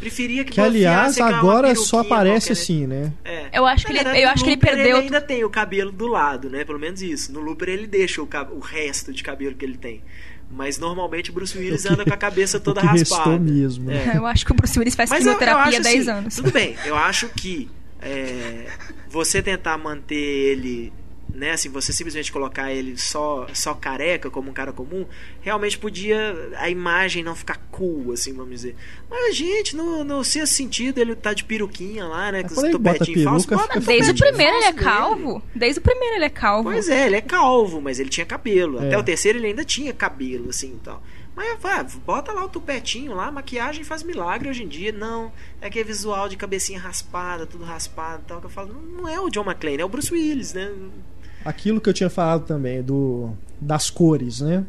C: Preferia que
A: Que aliás agora só aparece
C: qualquer, né?
A: assim, né?
C: É.
B: Eu acho que ele-
C: verdade,
B: eu
C: no
B: acho que ele
C: Looper
B: perdeu-
C: Ele ainda tem o cabelo do lado, né? Pelo menos isso. No Looper ele deixa o, cab- o resto de cabelo que ele tem. Mas normalmente o Bruce Willis anda com a cabeça (laughs) toda
A: o que
C: raspada.
A: mesmo. né?
C: É.
B: Eu acho que o Bruce Willis faz
C: Mas eu- eu
B: quimioterapia
C: acho
B: há 10
C: assim,
B: anos.
C: Tudo bem, eu acho que é, você tentar manter ele, né, assim, você simplesmente colocar ele só, só careca, como um cara comum, realmente podia a imagem não ficar cool, assim, vamos dizer. Mas, gente, no, no sexto sentido, ele tá de peruquinha lá, né, com os
A: bota
C: topetinhos falsos.
B: Desde o primeiro ele é calvo. Desde o primeiro ele é calvo.
C: Pois é, ele é calvo, mas ele tinha cabelo.
A: É.
C: Até o terceiro ele ainda tinha cabelo, assim e tal. Mas vai, bota lá o tupetinho lá, maquiagem faz milagre hoje em dia. Não, é aquele visual de cabecinha raspada, tudo raspado e tal. Que eu falo, não, não é o John McClane, é o Bruce Willis, né?
A: Aquilo que eu tinha falado também, do das cores, né?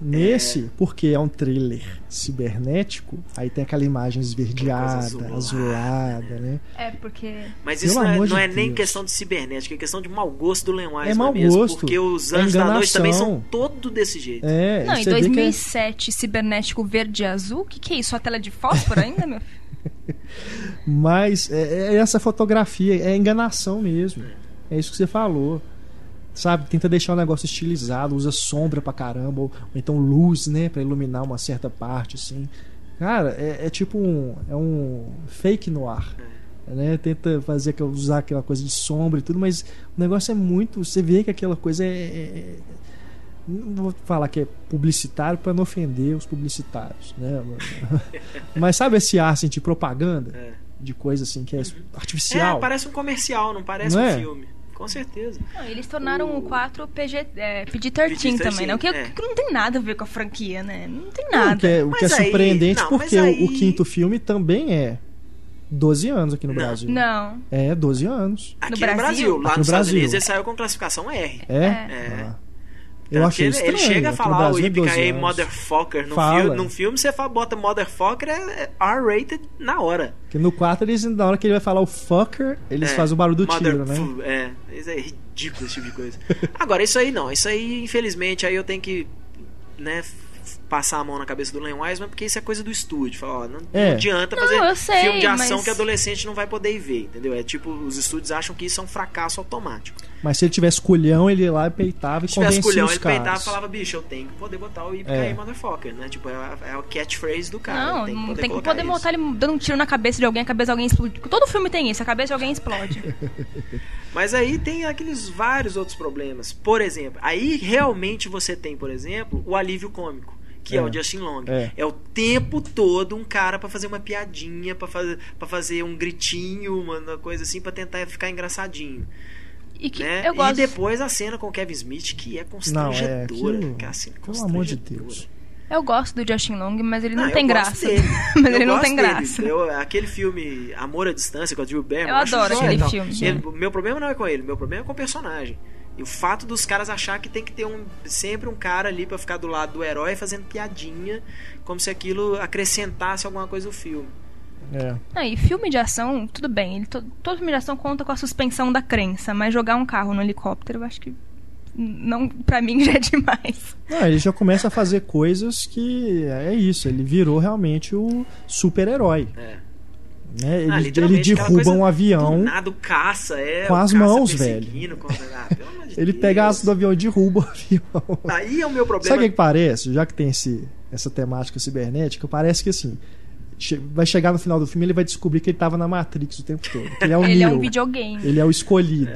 A: Nesse, porque é um thriller cibernético, aí tem aquela imagem esverdeada,
C: azulada.
A: azulada, né?
B: É, porque.
C: Mas
A: Pelo
C: isso não é, não é nem questão de cibernética, é questão de mau gosto do Len Wiseman
A: É mau
C: mesmo.
A: gosto,
C: Porque os
A: é
C: Anjos da Noite também são todo desse jeito.
A: É,
B: Não, em
A: você vê que é-
B: 2007, cibernético verde e azul? O que, que é isso? A tela de fósforo ainda, meu filho? (laughs) (laughs)
A: Mas é, é essa fotografia, é enganação mesmo. É isso que você falou. Sabe, tenta deixar o negócio estilizado, usa sombra pra caramba, ou, ou então luz, né, Pra iluminar uma certa parte, assim. Cara, é, é tipo um. É um fake no ar. Né? Tenta fazer usar aquela coisa de sombra e tudo, mas o negócio é muito. Você vê que aquela coisa é. é- é- não vou falar que é publicitário pra não ofender os publicitários, né? (laughs) Mas sabe esse ar assim, de propaganda?
C: É.
A: De coisa assim que é
C: É,
A: artificial?
C: parece um comercial, não parece
A: Não
C: um
A: é?
C: filme. Com certeza.
B: Não, eles tornaram
C: O-
B: o 4 PG, é, PG-13
C: PG-13,
B: também, né? O que,
C: é.
B: que não tem nada a ver com a franquia, né? Não tem nada.
A: o que é, o que é
C: aí-
A: surpreendente
C: não,
A: porque
C: aí-
A: o quinto filme também é 12 anos aqui no
C: Não.
A: Brasil.
B: Não.
A: É, 12 anos.
C: Aqui no
B: Brasil?
C: Brasil, lá
A: Aqui no
C: nos Estados
A: Brasil.
C: Unidos, ele saiu com classificação R.
A: É?
B: É.
A: Ah. Eu achei
C: que ele,
A: estranho.
C: ele chega a falar o
A: Brasil 12
C: Yippee
A: anos.
C: Motherfucker no filme. Num filme você fala, bota Motherfucker é é R-rated na hora.
A: Porque no 4, eles, na hora que ele vai falar o fucker, eles
C: É,
A: fazem o barulho do
C: mother-
A: tiro, né?
C: É, isso é ridículo esse tipo de coisa. Agora, isso aí não. Isso aí, infelizmente, aí eu tenho que né, passar a mão na cabeça do Len Wiseman, porque isso é coisa do estúdio. Fala, ó, não, não
A: É.
C: adianta
B: Não,
C: fazer
B: eu sei,
C: filme de ação
B: mas-
C: que adolescente não vai poder ir ver, entendeu? É tipo, os estúdios acham que isso é um fracasso automático.
A: Mas se ele tivesse culhão, ele ia lá e peitava e
C: Se tivesse
A: convencia
C: culhão,
A: os
C: ele
A: caras.
C: peitava e falava, bicho, eu tenho que poder botar o Yippee
A: É.
C: Motherfucker, né? Tipo, é a, é a catchphrase do cara.
B: Não,
C: tem que
B: não
C: poder
B: tem que poder botar ele dando um tiro na cabeça de alguém, a cabeça de alguém explode. Todo filme tem isso, a cabeça de alguém explode. (laughs)
C: Mas aí tem aqueles vários outros problemas. Por exemplo, aí realmente você tem, por exemplo, o alívio cômico, que é,
A: É.
C: o Justin Long.
A: É.
C: o tempo todo um cara pra fazer uma piadinha, pra fazer para fazer um gritinho, uma coisa assim pra tentar ficar engraçadinho,
B: E que
C: né?
B: eu gosto.
C: E depois a cena com o Kevin Smith que é
A: Não,
C: constrangedora,
A: é aquilo.
C: cara, assim,
A: Pelo amor de. Deus.
B: Eu gosto do Justin Long, mas ele não,
C: eu
B: tem
C: gosto
B: graça.
C: dele. (laughs)
B: mas
C: Eu
B: ele não tem
C: dele.
B: graça.
C: Eu- aquele filme Amor à Distância com a Drew Barrymore.
B: Eu adoro aquele filme.
C: Ele- o meu problema não é com ele, o meu problema é com o personagem. E o fato dos caras achar que tem que ter um, sempre um cara ali pra ficar do lado do herói fazendo piadinha, como se aquilo acrescentasse alguma coisa no filme.
A: É.
B: Não, e filme de ação, tudo bem. Ele, to- todo filme de ação conta com a suspensão da crença, mas jogar um carro no helicóptero, eu acho que. Não, pra mim já é demais.
A: Não, ele já começa a fazer coisas que é isso, ele virou realmente o super-herói.
C: É.
A: Né? Ele,
C: Ah,
A: ele derruba um avião.
C: Do nada caça, é.
A: com
C: o
A: as
C: caça
A: mãos,
C: perseguindo, com- ah, pelo amor de
A: Ele pega a asa do avião e derruba o avião.
C: Aí é o meu problema.
A: Sabe o que, que parece? Já que tem esse, essa temática cibernética, parece que assim. Vai chegar no final do filme ele vai descobrir que ele tava na Matrix o tempo todo. que ele é o (laughs)
B: Ele é um videogame.
A: Ele é o escolhido.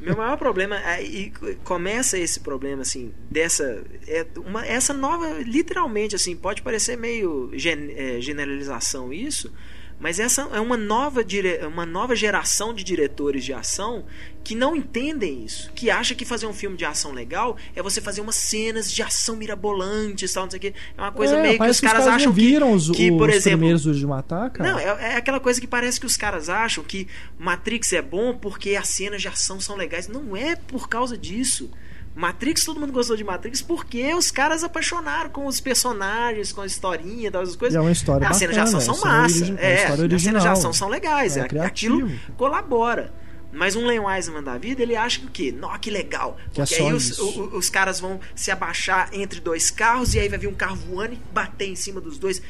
C: Meu maior problema é, e começa esse problema assim dessa é uma essa nova literalmente assim pode parecer meio gen- é, generalização isso, mas essa é uma nova dire, uma nova geração de diretores de ação que não entendem isso, que acha que fazer um filme de ação legal é você fazer umas cenas de ação mirabolantes, tal, não sei o quê. É uma coisa
A: É,
C: meio que
A: parece
C: os caras
A: não
C: acham que,
A: viram os,
C: que por
A: os
C: exemplo,
A: primeiros de Matar, cara.
C: não, é, é aquela coisa que parece que os caras acham que Matrix é bom porque as cenas de ação são legais. Não é por causa disso. Matrix, todo mundo gostou de Matrix porque os caras apaixonaram com os personagens, com a historinha, todas as coisas.
A: E é uma história
C: as cenas de ação
A: é
C: são massa.
A: origi- é uma
C: É,
A: história
C: as cenas de ação são legais.
A: É
C: É, aquilo colabora. Mas um Len Wiseman da vida, ele acha que o quê? Nó, que legal.
A: Que é
C: Porque aí os, o- os caras vão se abaixar entre dois carros e aí vai vir um carro voando e bater em cima dos dois.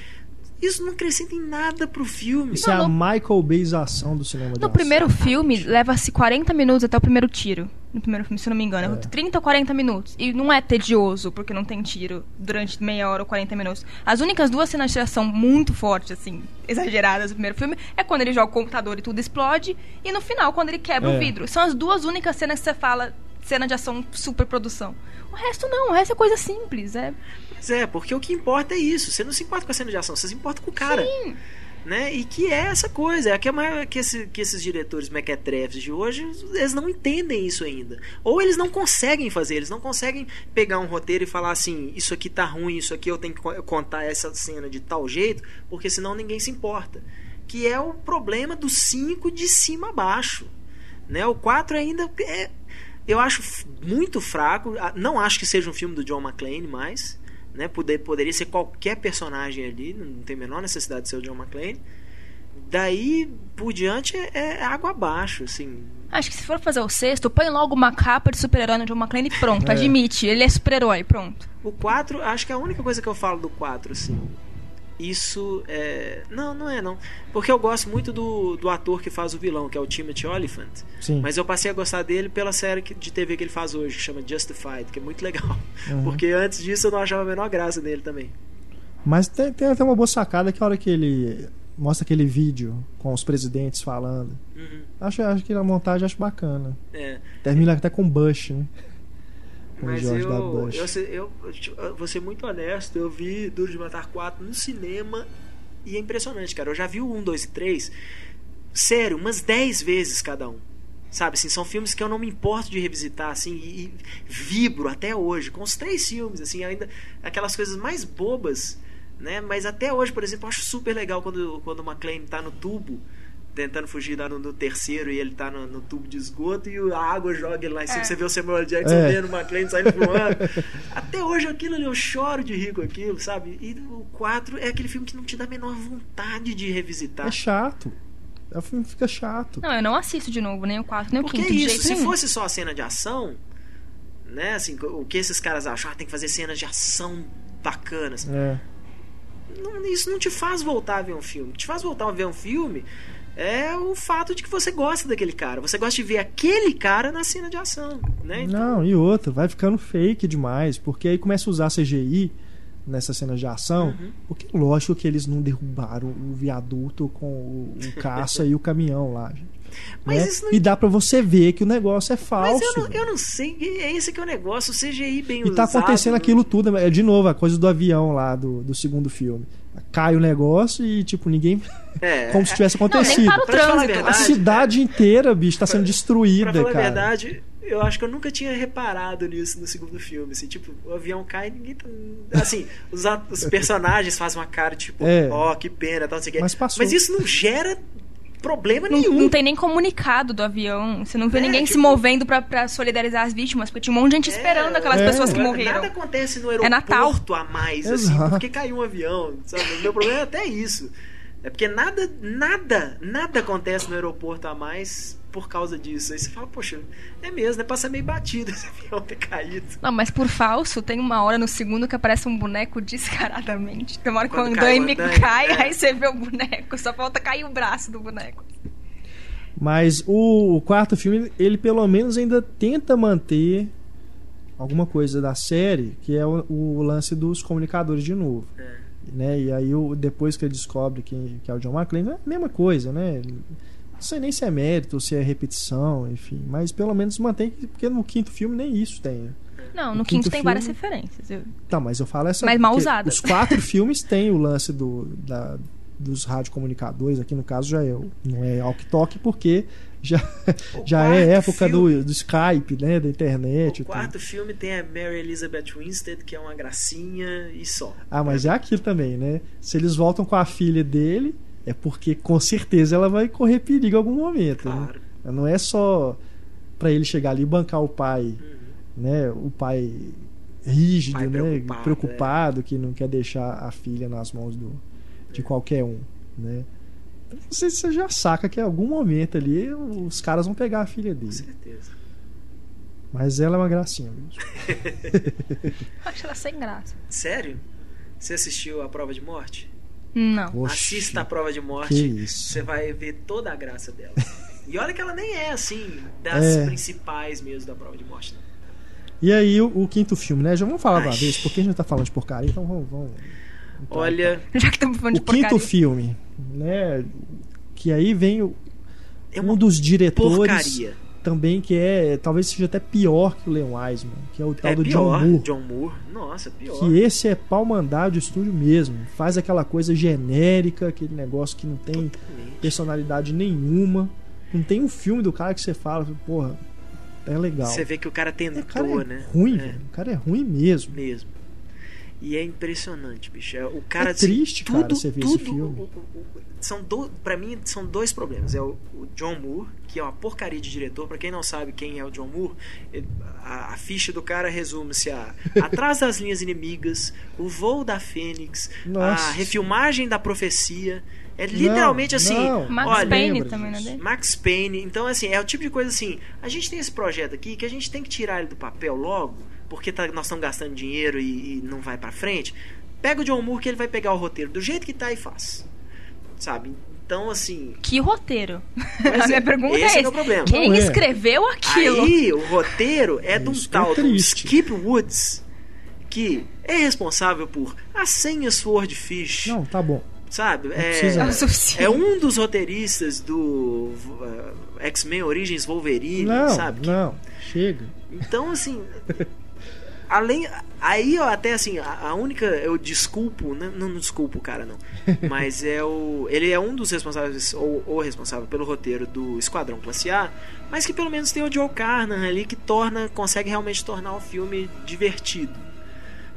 C: Isso não acrescenta em nada pro filme.
A: Isso é a
B: Não,
A: Michael Bayização do cinema de
B: No
A: ação.
B: primeiro filme, leva-se 40 minutos até o primeiro tiro. No primeiro filme, se eu não me engano.
A: É.
B: 30 ou 40 minutos. E não é tedioso, porque não tem tiro durante meia hora ou 40 minutos. As únicas duas cenas de ação muito fortes, assim, exageradas do primeiro filme, é quando ele joga o computador e tudo explode. E no final, quando ele quebra
A: É.
B: o vidro. São as duas únicas cenas que você fala, cena de ação super produção. O resto não, o resto é coisa simples. É
C: É, porque o que importa é isso. Você não se importa com a cena de ação, você se importa com o cara. Né? E que é essa coisa, é que, maior- que, esse- que esses diretores mequetrefes de hoje, eles não entendem isso ainda. Ou eles não conseguem fazer, eles não conseguem pegar um roteiro e falar assim, isso aqui tá ruim, isso aqui eu tenho que co- contar essa cena de tal jeito, porque senão ninguém se importa. Que é o problema do 5 de cima a baixo. Né? O 4 ainda é, eu acho muito fraco. Não acho que seja um filme do John McClane mais. Né? Poder, poderia ser qualquer personagem ali, não tem a menor necessidade de ser o John McClane. Daí por diante é, é água abaixo, assim.
B: Acho que se for fazer o sexto, põe logo uma capa de super-herói no John McClane e pronto.
A: É.
B: Admite, ele é super-herói, pronto.
C: O 4, acho que é a única coisa que eu falo do 4, assim. Isso é. Não, não é não. Porque eu gosto muito do, do ator que faz o vilão, que é o Timothy Olyphant.
A: Sim.
C: Mas eu passei a gostar dele pela série que- de TV que ele faz hoje, que chama Justified, que é muito legal.
A: Uhum.
C: Porque antes disso eu não achava a menor graça dele também.
A: Mas tem, tem até uma boa sacada que a hora que ele mostra aquele vídeo com os presidentes falando.
C: Uhum.
A: Acho, acho que a montagem acho bacana.
C: É.
A: Termina até com Bush, né? Com
C: Mas
A: George
C: eu,
A: W. Bush.
C: eu, eu, eu vou ser muito honesto, eu vi Duro de Matar 4 no cinema e é impressionante, cara. Eu já vi o 1, 2 e 3, sério, umas 10 vezes cada um. Sabe, assim, são filmes que eu não me importo de revisitar, assim, e, e vibro até hoje, com os três filmes, assim, ainda aquelas coisas mais bobas, né? Mas até hoje, por exemplo, eu acho super legal quando, quando o McClane tá no tubo, tentando fugir lá no, no terceiro e ele tá no, no tubo de esgoto e a água joga ele lá em cima,
B: É.
C: você vê o Samuel. Jackson
A: É.
C: vendo o McClane saindo voando. (laughs) Até hoje aquilo ali, eu choro de rir com aquilo, sabe? E o 4 é aquele filme que não te dá a menor vontade de revisitar.
A: É chato. O filme fica chato.
B: Não, eu não assisto de novo, nem o 4, nem o
C: Porque
B: 5
C: é
B: de
C: isso,
B: jeito
C: se
B: nenhum.
C: fosse só a cena de ação, né, assim, o que esses caras acham, ah, tem que fazer cenas de ação bacanas.
A: É.
C: Não, isso não te faz voltar a ver um filme. Te faz voltar a ver um filme é o fato de que você gosta daquele cara. Você gosta de ver aquele cara na cena de ação, né? Então,
A: Não, e outra, vai ficando fake demais, porque aí começa a usar CGI nessas cenas de ação,
C: Uhum.
A: porque lógico que eles não derrubaram o viaduto com o, o caça e o caminhão lá, gente.
C: Mas
A: né?
C: isso não-
A: E dá pra você ver que o negócio é falso.
C: Mas eu não, eu não sei, é esse que é o negócio, o CGI bem
A: E tá
C: usado,
A: acontecendo
C: né?
A: aquilo tudo, é de novo, a coisa do avião lá do, do segundo filme. Cai o negócio e, tipo, ninguém.
C: É, (laughs)
A: Como se tivesse
B: Não, nem
A: acontecido.
B: para o
C: Pra te falar a
B: trânsito.
A: A
C: verdade,
A: cidade inteira, bicho, tá sendo destruída,
C: Pra falar
A: cara.
C: a verdade, eu acho que eu nunca tinha reparado nisso no segundo filme. Assim, tipo, o avião cai e ninguém tá. Assim, os, os personagens fazem uma cara, tipo,
A: É.
C: ó, que pena, tal, não sei o quê.
A: Mas passou.
C: isso não gera problema
B: Não,
C: nenhum.
B: não tem nem comunicado do avião. Você não vê
C: É,
B: ninguém se
C: tipo-
B: movendo pra, pra solidarizar as vítimas, porque tinha um monte de gente esperando aquelas
A: É.
B: pessoas que
C: Nada
B: morreram.
C: acontece no
B: É Natal.
C: aeroporto a mais, assim, porque caiu um avião. Sabe? O meu problema é até isso. É porque nada, nada, nada acontece no aeroporto a mais por causa disso. Aí você fala, poxa, é mesmo, né? Passa meio batido (laughs) esse avião ter caído.
B: Não, mas por falso, tem uma hora no segundo que aparece um boneco descaradamente. Tem uma hora que o
C: cai
B: andaime
C: andaime,
B: cai,
C: é.
B: aí você vê o boneco. Só falta cair o braço do boneco.
A: Mas o, o quarto filme, ele pelo menos ainda tenta manter alguma coisa da série, que é o, o lance dos comunicadores de novo.
C: É.
A: Né? E aí, o- depois que ele descobre que, que é o John McClane, é a mesma coisa, né? Não sei nem se é mérito ou se é repetição, enfim. Mas pelo menos mantém, porque no quinto filme nem isso tem. né?
B: Não,
A: O
B: no
A: quinto
B: quinto tem várias
A: filme-
B: referências. Eu-
A: Tá, mas eu falo essa.
B: Mas mal usadas.
A: Os quatro (laughs) filmes têm o lance do, da, dos radiocomunicadores, aqui no caso já é, não é walk-talk, porque já,
C: O
A: já é época
C: filme-
A: do, do Skype, né? Da internet.
C: O
A: tudo.
C: quarto filme tem a Mary Elizabeth Winstead, que é uma gracinha e só.
A: Ah, mas é aquilo também, né? Se eles voltam com a filha dele, é porque com certeza ela vai correr perigo em algum momento. né?
C: Claro.
A: Não é só pra ele chegar ali e bancar o pai,
C: Uhum.
A: né? O pai rígido,
C: Pai
A: né?
C: preocupado,
A: Preocupado, que não quer deixar a filha nas mãos do, de qualquer um, né? Então, Você, você já saca que em algum momento ali os caras vão pegar a filha
C: Com
A: dele.
C: certeza.
A: Mas ela é uma gracinha mesmo. (laughs)
B: Eu acho ela sem graça.
C: Sério? Você assistiu a prova de morte?
B: Não.
A: Oxi,
C: Assista a prova de morte.
A: isso.
C: Você vai ver toda a graça dela. (laughs) E olha que ela nem é assim, das
A: É.
C: principais mesmo da prova de morte. Não.
A: E aí o, o quinto filme, né? Já vamos falar de uma
C: Ai.
A: vez, porque a gente tá falando de porcaria, então vamos. vamos então,
C: Olha, (laughs)
B: Já que estamos falando
A: o
B: de porcaria.
A: quinto filme, né? Que aí vem o-
C: é
A: um dos diretores
C: porcaria.
A: também que é talvez seja até pior que o Leon Wiseman, que é o tal
C: É
A: do
C: pior.
A: John Moore.
C: John Moore. Nossa, pior.
A: Que esse é pau mandado de estúdio mesmo. Faz aquela coisa genérica, aquele negócio que não tem
C: Totalmente.
A: personalidade nenhuma. Não tem um filme do cara que você fala, porra, é legal.
C: Você vê que o cara
A: o
C: tentou,
A: cara é
C: né?
A: ruim,
C: É,
A: velho. O cara é ruim mesmo.
C: mesmo. E é impressionante, bicho. É, O cara,
A: É
C: assim,
A: triste, cara,
C: tudo,
A: você ver esse
C: tudo,
A: filme.
C: o- o- o- são do, pra mim, são dois problemas. É o, o John Moore, que é uma porcaria de diretor. Pra quem não sabe quem é o John Moore, ele- a, a ficha do cara resume-se a Atrás das Linhas Inimigas, O Voo da Fênix,
A: Nossa.
C: a refilmagem da Profecia. É literalmente
A: Não,
C: assim.
A: não,
B: Max
C: olha,
B: Payne também, não é?
C: Max Payne. Então, assim, é o tipo de coisa assim. A gente tem esse projeto aqui que a gente tem que tirar ele do papel logo, porque tá- nós estamos gastando dinheiro e, e não vai pra frente. Pega o John Moore que ele vai pegar o roteiro do jeito que tá e faz. Sabe? Então, assim.
B: Que roteiro?
C: Mas (laughs)
B: a minha
C: é-
B: pergunta
C: esse
B: é
C: que é o problema.
B: Quem
A: é.
B: escreveu aquilo?
C: Aí, o roteiro é de um
A: é
C: tal do. Skip Woods, que é responsável por A Senha Swordfish,
A: Não, tá bom.
C: sabe?
B: É.
C: É um dos roteiristas do uh, X-Men Origins Wolverine,
A: Não,
C: sabe? Que-
A: não, chega.
C: Então, assim. (laughs) além. Aí eu até assim, a, a única. Eu desculpo. Não, não desculpo o cara, não. (laughs) Mas é o. Ele é um dos responsáveis, ou o responsável pelo roteiro do Esquadrão Classe A. Mas que pelo menos tem o Joe Carnan ali que torna. consegue realmente tornar o filme divertido.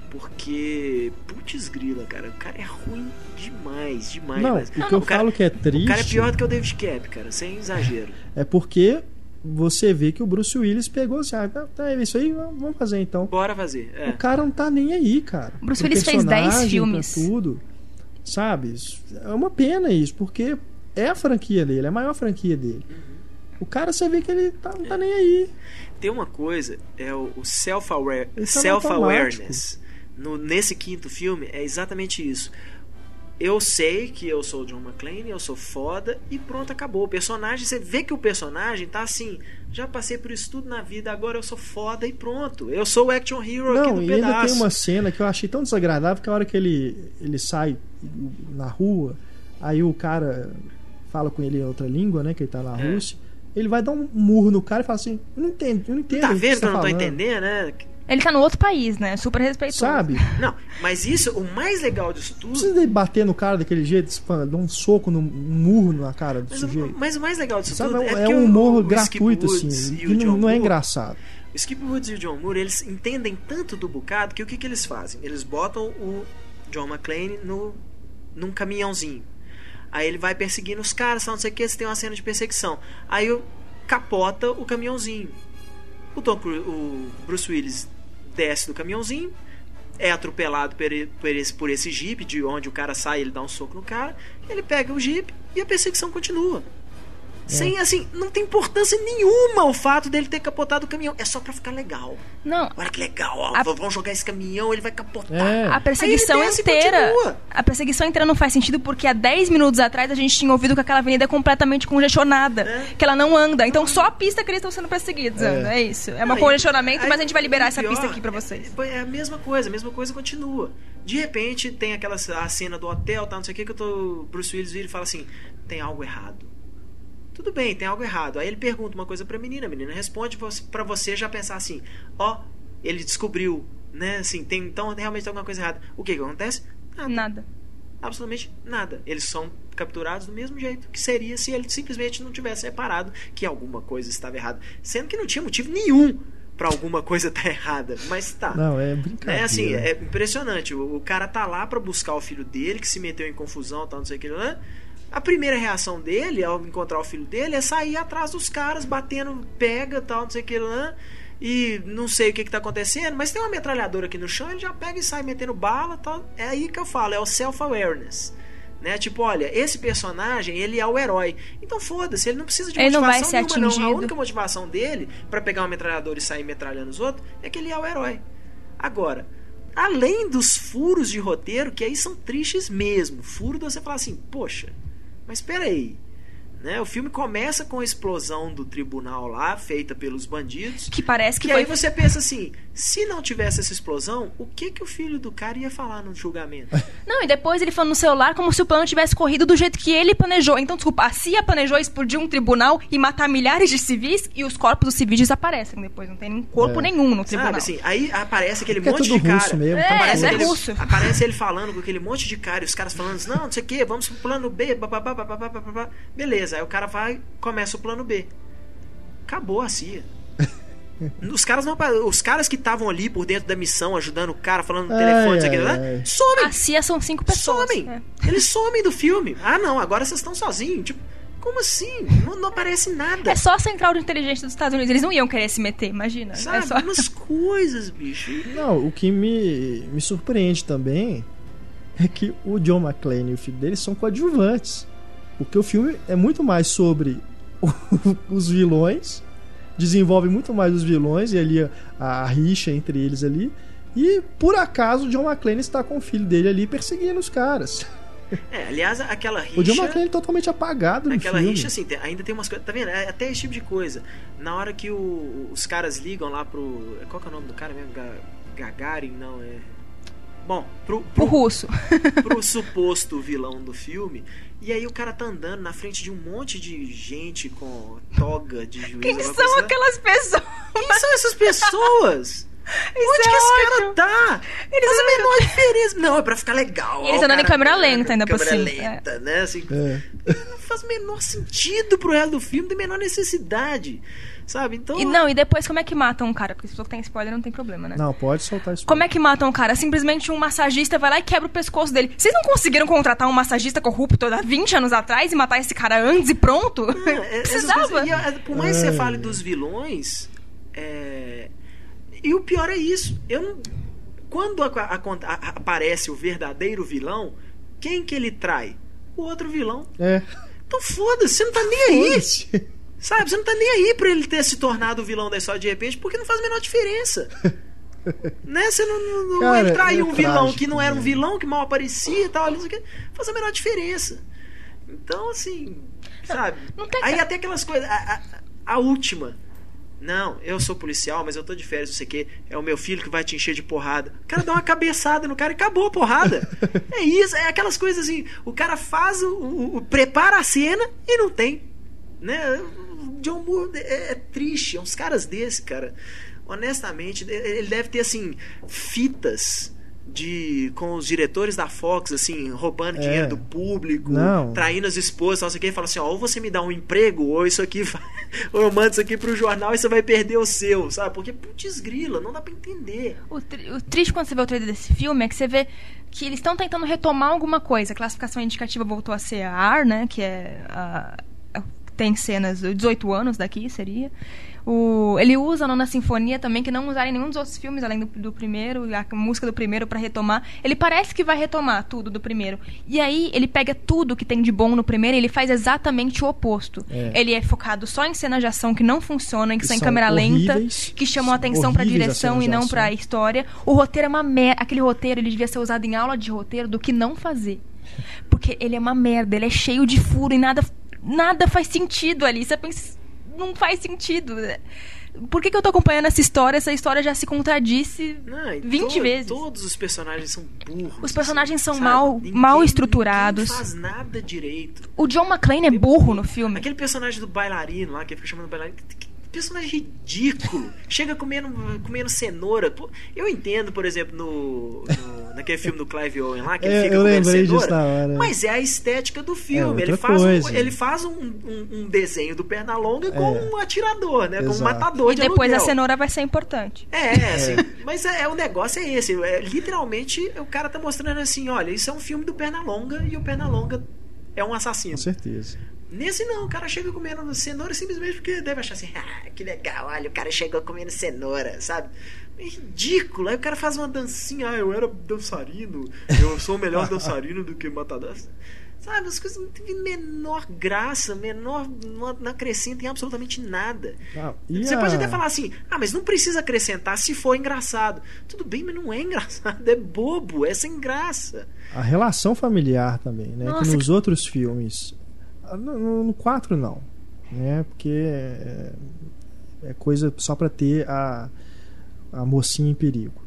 C: Porque. Putz grila, cara. O cara é ruim demais, demais.
A: Não,
C: demais.
A: o que eu
C: cara,
A: falo que é triste
C: o cara é pior do que o David Cap, cara, sem exagero.
A: é porque você vê que o Bruce Willis pegou assim, ah, tá, é isso aí, vamos fazer então.
C: Bora fazer. É.
A: O cara não tá nem aí, cara.
B: O Bruce Willis fez 10
A: personagem,
B: filmes.
A: tudo. Sabe? É uma pena isso, porque é a franquia dele, é a maior franquia dele. O cara, você vê que ele tá, não tá nem aí.
C: Tem uma coisa, é o o self-aware-
A: Ele tá no
C: self-awareness. no, nesse quinto filme é exatamente isso. Eu sei que eu sou o John McClane, eu sou foda e pronto, acabou. O personagem, você vê que o personagem tá assim, já passei por isso tudo na vida, agora eu sou foda e pronto. Eu sou o action hero aqui
A: Não, e ainda tem uma cena que eu achei tão desagradável que a hora que ele, ele sai na rua, aí o cara fala com ele em outra língua, né? Que ele tá na
C: É.
A: Rússia. Ele vai dar um murro no cara e fala assim: Eu não entendo, eu não entendo.
C: Tá
A: o que
C: vendo que eu não tô
A: falando."
C: entendendo, né?
B: Ele tá no outro país, né? Super respeitoso.
A: Sabe? (laughs)
C: Não, mas isso, o mais legal disso
A: Não
C: tudo.
A: precisa de bater no cara daquele jeito, se dar um soco, no, um murro na cara do
C: Mas, o-
A: sujeito.
C: mas o mais legal disso
A: Sabe,
C: tudo
A: é,
C: é, que
A: um humor gratuito,
C: Woods
A: assim,
C: e
A: que
C: o
A: não,
C: John
A: não é
C: Moore,
A: engraçado.
C: O Skip Woods e o John Moore, eles entendem tanto do bocado que o que, que eles fazem? Eles botam o John McClane no, num caminhãozinho. Aí ele vai perseguindo os caras, não sei o que, eles têm uma cena de perseguição. Aí capota o caminhãozinho. O, Tom Cruise- o Bruce Willis desce do caminhãozinho, é atropelado por, esse, por esse jeep, de onde o cara sai, ele dá um soco no cara, ele pega o jeep e a perseguição continua. Sem, assim, não tem importância nenhuma o fato dele ter capotado o caminhão. É só pra ficar legal.
B: Não,
C: Olha que legal, ó,
B: A-
C: vamos jogar esse caminhão, ele vai capotar.
A: É.
B: a perseguição inteira. A perseguição inteira não faz sentido porque há 10 minutos atrás a gente tinha ouvido que aquela avenida é completamente congestionada.
C: É.
B: Que ela não anda. Então só a pista que eles estão sendo perseguidos.
A: É.
B: É, isso. É um congestionamento,
C: aí
B: mas a gente vai liberar essa
C: pior
B: pista aqui pra vocês.
C: É, é a mesma coisa, a mesma coisa continua. De repente tem aquela a cena do hotel, tá, não sei o que, que eu tô. Bruce Willis vira e fala assim: tem algo errado. Tudo bem, tem algo errado. Aí ele pergunta uma coisa pra menina, a menina responde pra você já pensar assim: ó, ele descobriu, né? Assim, tem, então realmente tem alguma coisa errada. O que que acontece? Nada.
B: Nada.
C: absolutamente nada. Eles são capturados do mesmo jeito que seria se ele simplesmente não tivesse reparado que alguma coisa estava errada. Sendo que não tinha motivo nenhum pra alguma coisa estar errada. Mas tá.
A: Não, é brincadeira.
C: É assim, é impressionante. O, o cara tá lá pra buscar o filho dele, que se meteu em confusão, tal, não sei o que, né? A primeira reação dele, ao encontrar o filho dele, é sair atrás dos caras, batendo, pega, tal, não sei o que, né? E não sei o que, que tá acontecendo, mas tem uma metralhadora aqui no chão, ele já pega e sai metendo bala, tal. É aí que eu falo, é o self-awareness. Né? Tipo, olha, esse personagem, ele é o herói. Então foda-se, ele não precisa de
B: Ele não
C: motivação
B: vai ser
C: nenhuma, não. A
B: atingido.
C: única motivação dele pra pegar uma metralhadora e sair metralhando os outros é que ele é o herói. Agora, além dos furos de roteiro, que aí são tristes mesmo. Furo de você falar assim, poxa, mas espera aí. Né? O filme começa com a explosão do tribunal lá, feita pelos bandidos.
B: Que parece que,
C: Que
B: foi.
C: aí você pensa assim, se não tivesse essa explosão, o que que o filho do cara ia falar no julgamento? (laughs)
B: Não, e depois ele falando no celular como se o plano tivesse corrido do jeito que ele planejou. Então, desculpa, a CIA planejou explodir um tribunal e matar milhares de civis e os corpos dos civis desaparecem depois. Não tem nem corpo
A: É.
B: nenhum no tribunal.
C: Sabe assim, aí aparece aquele
A: Porque é
C: monte
A: tudo
C: de cara.
A: russo mesmo,
B: É,
C: aparece,
B: é
C: aquele-
B: russo.
C: aparece ele falando com aquele monte de cara e os caras falando, não, não sei o que, vamos pro plano B, bababá, bababá, bababá. beleza, aí o cara vai, começa o plano B. Acabou a CIA. Os caras não os caras que estavam ali por dentro da missão, ajudando o cara, falando no telefone,
A: ai,
C: né?
A: ai.
C: somem,
B: A CIA são cinco pessoas.
C: somem.
B: É.
C: Eles somem do filme. Ah, não, agora vocês estão sozinhos. Tipo, como assim? Não, não aparece nada.
B: É só a central de inteligência dos Estados Unidos. Eles não iam querer se meter, imagina.
C: Sabe?
B: É só...
C: Umas coisas, bicho.
A: Não, o que me, me surpreende também é que o John McClane e o filho dele são coadjuvantes. Porque o filme é muito mais sobre os vilões, desenvolve muito mais os vilões e ali a, a rixa entre eles ali. E por acaso o John McClane está com o filho dele ali perseguindo os caras. (laughs)
C: É, aliás, aquela rixa.
A: O John McClane totalmente apagado no
C: Aquela
A: filme.
C: rixa, assim, tem- ainda tem umas coisas. Tá vendo? É até esse tipo de coisa. Na hora que o- os caras ligam lá pro. Qual que é o nome do cara mesmo? Ga- Gagarin? Não, é. Bom, pro,
B: O
C: pro,
B: russo.
C: pro suposto vilão do filme. E aí o cara tá andando na frente de um monte de gente com toga de juiz.
B: Quem são
C: coisa.
B: aquelas pessoas?
C: Quem são essas pessoas? (laughs) Onde
B: é
C: que esse
B: ótimo.
C: cara tá?
B: Eles
C: Faz a menor diferença. Não, é pra ficar legal.
B: E eles andando em câmera lenta ainda por
C: câmera
B: cima,
C: lenta, né? Assim,
A: É.
C: não faz o menor sentido pro resto do filme, não tem a menor necessidade. Sabe? Então.
B: E não, e depois como é que matam um cara? Porque se você tem spoiler não tem problema, né?
A: Não, pode soltar isso.
B: Como é que matam o cara? Simplesmente um massagista vai lá e quebra o pescoço dele. Vocês não conseguiram contratar um massagista corrupto há 20 anos atrás e matar esse cara antes e pronto? (laughs)
C: É, é,
B: Precisava.
C: coisas- e, é, por mais que você
A: Ai.
C: fale dos vilões, é, e o pior é isso. Eu não- quando a- a- a- aparece o verdadeiro vilão, quem que ele trai? O outro vilão.
A: É.
C: Então foda-se, você não tá nem aí. Sabe? Você não tá nem aí pra ele ter se tornado o vilão da história de repente, porque não faz a menor diferença. (laughs) né? Você não, não, não
A: Cara,
C: ele traiu
A: é
C: um vilão
A: trágico,
C: que não era um vilão, que mal aparecia e tal, ali, não sei o quê, faz a menor diferença. Então, assim, sabe?
B: não tem
C: Aí até aquelas coisas. A, a- a última. Não, eu sou policial, mas eu tô de férias, não sei o quê. É o meu filho que vai te encher de porrada. O cara dá uma cabeçada no cara e acabou a porrada. (laughs) É isso, é aquelas coisas assim. O cara faz o, o- o- prepara a cena e não tem. Né? O John Moore é, é triste, é uns caras desse, cara. Honestamente, ele deve ter assim fitas de com os diretores da Fox assim, roubando
A: É.
C: dinheiro do público,
A: Não.
C: traindo as esposas, não sei o que, e fala assim, ó, ou você me dá um emprego, ou isso aqui vai, (laughs) ou eu mando isso aqui pro jornal e você vai perder o seu, sabe? Porque putz grila, não dá pra entender.
B: O, tri- o triste quando você vê o trailer desse filme é que você vê que eles estão tentando retomar alguma coisa. A classificação indicativa voltou a ser a R, né? Que é a tem cenas, 18 anos daqui seria. O, ele usa a Nona Sinfonia também, que não usaram em nenhum dos outros filmes, além do, do primeiro, a música do primeiro para retomar. Ele parece que vai retomar tudo do primeiro. E aí ele pega tudo que tem de bom no primeiro e ele faz exatamente o oposto.
A: É.
B: Ele é focado só em cenas de ação que não funcionam, que,
A: Que
B: são em câmera lenta, que chamam atenção
A: as
B: direção e não pra história. O roteiro é uma merda. Aquele roteiro ele devia ser usado em aula de roteiro do que não fazer. (laughs) Porque ele é uma merda, ele é cheio de furo e nada, nada faz sentido ali. Você pensa, não faz sentido. Por que, que eu tô acompanhando essa história? Essa história já se contradisse
C: Não, e
B: 20
C: to-
B: vezes.
C: Todos os personagens são burros.
B: Os personagens são
C: sabe?
B: mal-
C: Ninguém-
B: mal estruturados.
C: Ninguém faz nada direito.
B: O John McClane é burro no filme.
C: Aquele personagem do bailarino lá, que fica chamando bailarino. que- que personagem ridículo. Chega comendo, comendo cenoura. Eu entendo, por exemplo, no, no- naquele filme do Clive Owen lá, que ele
A: É,
C: fica
A: eu
C: comendo
A: lembrei
C: cenoura.
A: disso na hora.
C: Mas é a estética do filme.
A: É
C: ele, faz um, ele faz um, um- um desenho do Pernalonga com
A: É.
C: um atirador, né? Com um matador
B: E
C: de
B: depois a
C: aluguel.
B: cenoura vai ser importante.
C: É, assim, mas é, é, o negócio é esse. É, literalmente, o cara tá mostrando assim: olha, isso é um filme do Pernalonga e o Pernalonga é um assassino.
A: Com certeza.
C: Nesse não, o cara chega comendo cenoura simplesmente porque deve achar assim: (laughs) ah, que legal, olha, o cara chegou comendo cenoura, sabe? É ridículo. Aí o cara faz uma dancinha: ah, eu era dançarino, eu sou melhor (laughs) dançarino do que matador. Sabe, as coisas não têm menor graça, menor. Não, não acrescentam em absolutamente nada.
A: Ah,
C: Você
A: a-
C: pode até falar assim, ah, mas não precisa acrescentar se for engraçado. Tudo bem, mas não é engraçado, é bobo, é sem graça.
A: A relação familiar também, né?
B: Nossa,
A: que nos outros filmes. Ah, No, no 4 não. Né? Porque é, é coisa só pra ter a, a mocinha em perigo.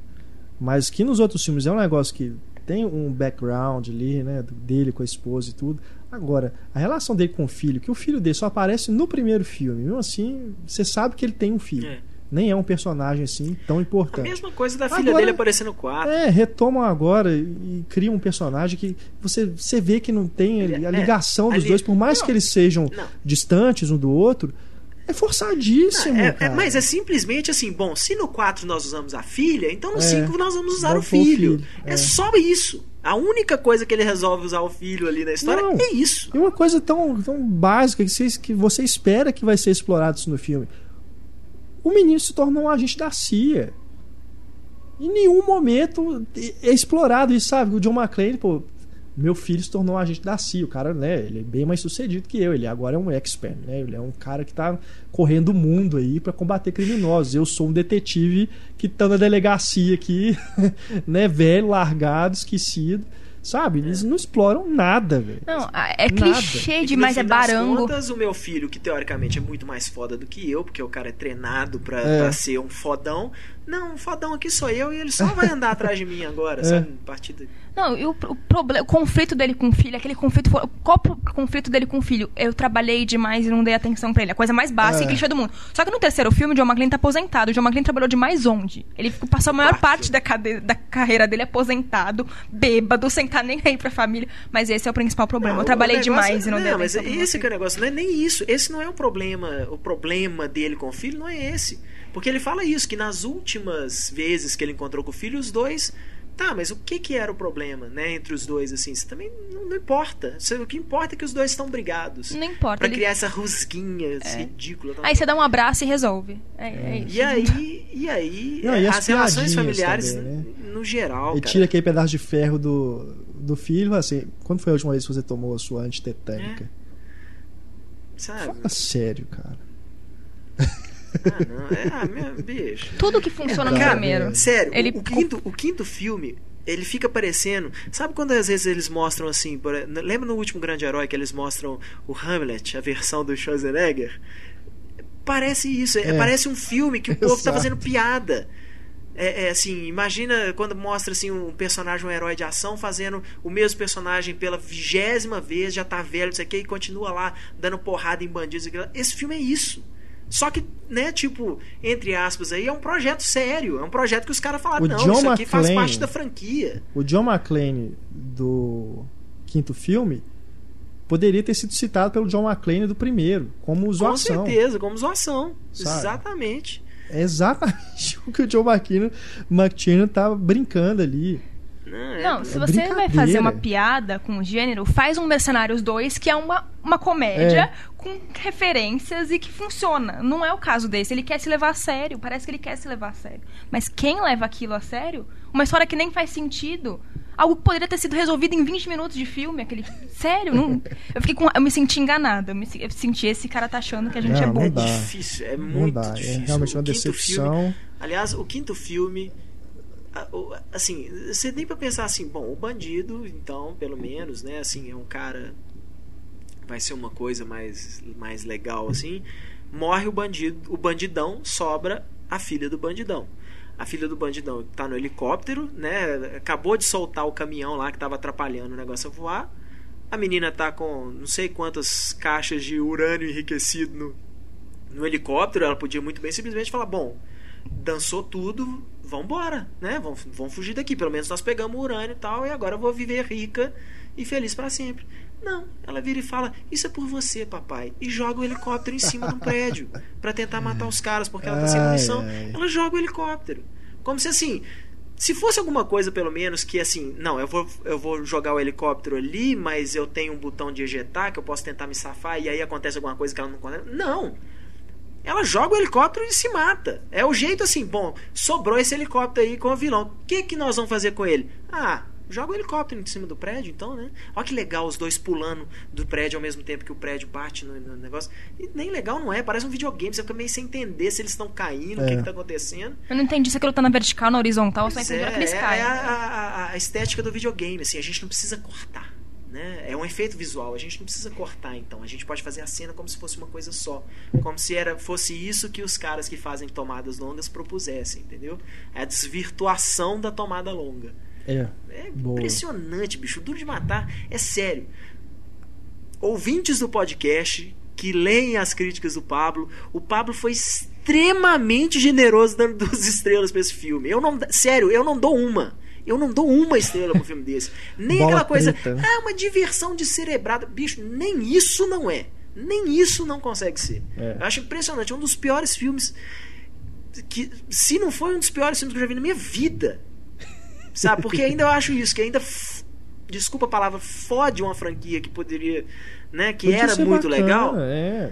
A: Mas que nos outros filmes é um negócio que tem um background ali, né? Dele com a esposa e tudo. Agora, a relação dele com o filho, que o filho dele só aparece no primeiro filme. Mesmo assim, você sabe que ele tem um filho.
C: É.
A: Nem é um personagem assim tão
C: A
A: importante.
C: mesma coisa da filha
A: Agora-
C: dele aparecendo no quarto.
A: É, retomam agora e criam um personagem que você, você vê que não tem a
C: é,
A: ligação dos
C: ali-
A: dois, por mais
C: Não.
A: que eles sejam
C: Não.
A: distantes um do outro, é forçadíssimo.
C: É, é,
A: cara.
C: mas é simplesmente assim, bom, se no 4 nós usamos a filha, então no
A: É.
C: 5 nós vamos usar o filho, É.
A: é.
C: só isso. A única coisa que ele resolve usar o filho ali na história
A: Não.
C: é isso.
A: E uma coisa tão, tão básica que você, que você espera que vai ser explorado isso no filme. O menino se tornou um agente da CIA. Em nenhum momento é explorado isso, sabe? O John McClane, pô, meu filho se tornou um agente da CIA. O cara, né, ele é bem mais sucedido que eu. Ele agora é um expert, né? Ele é um cara que tá correndo o mundo aí pra combater criminosos. Eu sou um detetive que tá na delegacia aqui, (laughs) né, velho, largado, esquecido. Sabe? Eles não exploram nada, velho.
B: Não, é
A: Nada.
B: clichê
C: que
B: demais,
C: no
B: é barango.
C: Contas, o meu filho, que teoricamente é muito mais foda do que eu, porque o cara é treinado pra,
A: É.
C: pra ser um fodão. Não, fodão aqui sou eu e ele só vai andar atrás de mim agora, (laughs)
A: É.
C: sabe? A partir da-
B: Não, e o, o, problema, o conflito dele com o filho, aquele conflito. Qual o conflito dele com o filho? Eu trabalhei demais e não dei atenção pra ele. A coisa mais básica
A: É.
B: e clichê do mundo. Só que no terceiro filme, o John McClane tá aposentado. O John McClane trabalhou demais onde? Ele ficou- passou a maior
C: Quarto.
B: parte da, cade- da carreira dele aposentado, bêbado, sem estar nem aí pra família. Mas esse é o principal problema.
C: Não,
B: eu trabalhei demais e não, dei
C: mas
B: atenção. pro meu
C: esse que é o negócio, não é nem isso. Esse não é o problema. O problema dele com o filho não é esse. Porque ele fala isso, que nas últimas vezes que ele encontrou com o filho, os dois. Tá, mas o que que era o problema, né, entre os dois, assim? Isso também não, não importa. Isso- O que importa é que os dois estão brigados.
B: Não importa.
C: Pra
B: ele-
C: criar essa rusguinha esse ridícula.
B: Aí você dá um abraço e resolve. É, é isso.
C: E aí, (laughs) e aí
A: Não, e as
C: as relações familiares,
A: também, né?
C: no geral,
A: Ele
C: cara.
A: tira aquele pedaço de ferro do, do filho e fala assim: quando foi a última vez que você tomou a sua antitetânica?
C: Sabe?
A: Fala sério, cara. (laughs)
C: Ah, não. É, ah, meu, bicho.
B: Tudo que funciona no
A: Cara,
B: primeiro.
C: Sério,
B: Ele
C: o, o quinto, o quinto filme, ele fica parecendo. Sabe quando às vezes eles mostram assim. por- lembra no último Grande Herói que eles mostram o Hamlet, a versão do Schwarzenegger? Parece isso, é,
A: É.
C: parece um filme que o povo tá
A: Exato.
C: fazendo piada. É, é assim, imagina quando mostra assim um personagem, um herói de ação, fazendo o mesmo personagem pela vigésima vez, já tá velho, não sei o que, e continua lá dando porrada em bandidos. e aquilo. Esse filme é isso. Só que, né, tipo, entre aspas aí, é um projeto sério. É um projeto que os caras falaram,
A: O
C: não,
A: John
C: isso aqui faz
A: McClane-
C: parte da franquia.
A: O John McClane do quinto filme poderia ter sido citado pelo John McClane do primeiro, como
C: Com
A: zoação.
C: certeza, como zoação.
A: Sabe?
C: Exatamente.
A: É exatamente (laughs) o que o John McTiernan, McTiernan tá brincando ali.
C: Não, é-
B: se
A: é
B: você vai fazer uma piada com o gênero, faz um Mercenários 2, que é uma, uma comédia,
A: É.
B: com referências e que funciona. Não é o caso desse. Ele quer se levar a sério. Parece que ele quer se levar a sério. Mas quem leva aquilo a sério? Uma história que nem faz sentido. Algo que poderia ter sido resolvido em 20 minutos de filme. Aquele... (laughs) Sério? Não... Eu, fiquei com... eu me senti enganada. Eu, me... eu senti esse cara tá achando que a gente
A: Não,
B: é
A: não
B: bobo.
A: dá.
C: difícil, é
A: Não
C: muito
A: dá.
C: difícil.
A: É realmente uma
C: O
A: decepção.
C: filme- aliás, o quinto filme, assim, você nem pra pensar assim, bom, o bandido, então, pelo menos, né, assim, é um cara vai ser uma coisa mais mais legal assim. Morre o bandido, o bandidão, sobra a filha do bandidão. A filha do bandidão tá no helicóptero, né? Acabou de soltar o caminhão lá que tava atrapalhando o negócio a voar. A menina tá com não sei quantas caixas de urânio enriquecido no, no helicóptero. Ela podia muito bem simplesmente falar: Bom, dançou tudo, vambora, né? Vamos, vamos fugir daqui. Pelo menos nós pegamos o urânio e tal, e agora eu vou viver rica e feliz para sempre. Não, ela vira e fala: Isso é por você, papai. E joga o helicóptero em cima de um prédio para tentar matar os caras, porque ela tá sem munição. Ela joga o helicóptero. Como se assim. Se fosse alguma coisa, pelo menos, que assim, não, eu vou, eu vou jogar o helicóptero ali, mas eu tenho um botão de ejetar que eu posso tentar me safar e aí acontece alguma coisa que ela não acontece. Não! Ela joga o helicóptero e se mata. É o jeito assim, bom, sobrou esse helicóptero aí com o vilão. O que, que nós vamos fazer com ele? Ah, joga o helicóptero em cima do prédio, então, né? Olha que legal os dois pulando do prédio ao mesmo tempo que o prédio bate no, no negócio. E nem legal não é, parece um videogame, você fica meio sem entender se eles estão caindo, o que,
A: É.
C: que tá acontecendo.
B: Eu não entendi se aquilo tá na vertical, na horizontal, só
C: Pois
B: entendi
C: é,
B: é, que eles
C: é,
B: caem.
C: é a, a- a estética do videogame, assim, a gente não precisa cortar. Né? É um efeito visual, a gente não precisa cortar então. A gente pode fazer a cena como se fosse uma coisa só. Como se era, fosse isso que os caras que fazem tomadas longas propusessem, entendeu? É a desvirtuação da tomada longa.
A: É.
C: É
A: Boa.
C: impressionante, bicho. Duro de Matar é sério. Ouvintes do podcast que leem as críticas do Pablo, o Pablo foi extremamente generoso dando duas (laughs) estrelas pra esse filme. Eu não, sério, eu não dou uma. Eu não dou uma estrela pro filme desse. (laughs) Nem
A: Bola
C: aquela coisa,
A: preta, né?
C: ah, uma diversão de cerebrada. Bicho, nem isso não é. Nem isso não consegue ser.
A: É.
C: Eu acho impressionante. É um dos piores filmes que, se não foi um dos piores filmes que eu já vi na minha vida, Sabe? Porque ainda eu acho isso, que ainda. f- Desculpa a palavra, fode uma franquia que poderia. Né? Que
A: Podia
C: era muito
A: bacana,
C: legal.
A: É.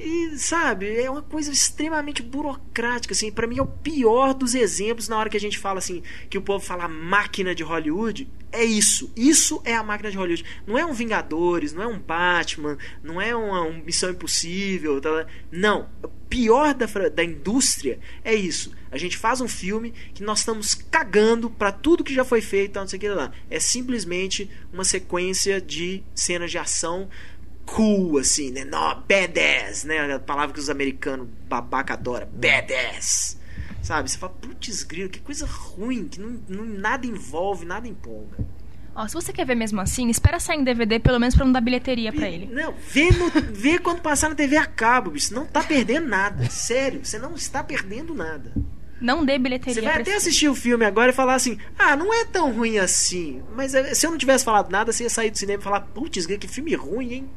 C: E, sabe, é uma coisa extremamente burocrática, assim. Pra mim é o pior dos exemplos na hora que a gente fala assim, que o povo fala máquina de Hollywood. É isso. Isso é a máquina de Hollywood. Não é um Vingadores, não é um Batman, não é uma, um Missão Impossível. tá? Não. O pior da, da indústria é isso. A gente faz um filme que nós estamos cagando pra tudo que já foi feito, não sei o que lá. É simplesmente uma sequência de cenas de ação cool, assim, né? No, badass, né? A palavra que os americanos babaca adoram. Badass. Sabe? Você fala, putz, grilo, que coisa ruim, que não, não- nada envolve, nada empolga.
B: Ó, se você quer ver mesmo assim, espera sair em DVD, pelo menos pra não dar bilheteria pra ele.
C: Não, vê, no, vê quando passar na TV a cabo, bicho. Você não tá perdendo nada. (laughs) Sério, você não está perdendo nada.
B: Não dê
C: Você
B: bilheteria
C: vai
B: pra
C: até
B: esse-
C: assistir o filme agora e falar assim: ah, não é tão ruim assim. Mas eh, se eu não tivesse falado nada, você ia sair do cinema e falar: putz, grilo, que filme ruim, hein?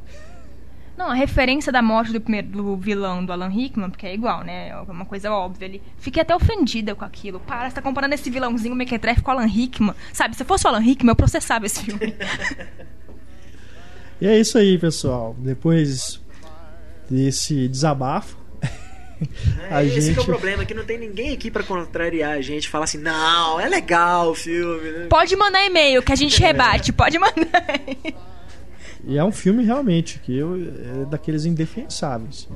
B: Não, a referência da morte do, primeiro, do vilão do Alan Rickman, porque é igual, né? É uma coisa óbvia ali. Fiquei até ofendida com aquilo. Para, você tá comparando esse vilãozinho mequetrefe com o Alan Rickman. Sabe, se fosse o Alan Rickman, eu processava esse filme. (laughs)
A: E é isso aí, pessoal. Depois desse desabafo,
C: É, (laughs)
A: A
C: esse que é
A: gente-
C: o problema, que não tem ninguém aqui pra contrariar a gente, falar assim, não, é legal o filme, né?
B: Pode mandar e-mail que a gente rebate, pode mandar.
A: E é um filme realmente que eu, é daqueles indefensáveis.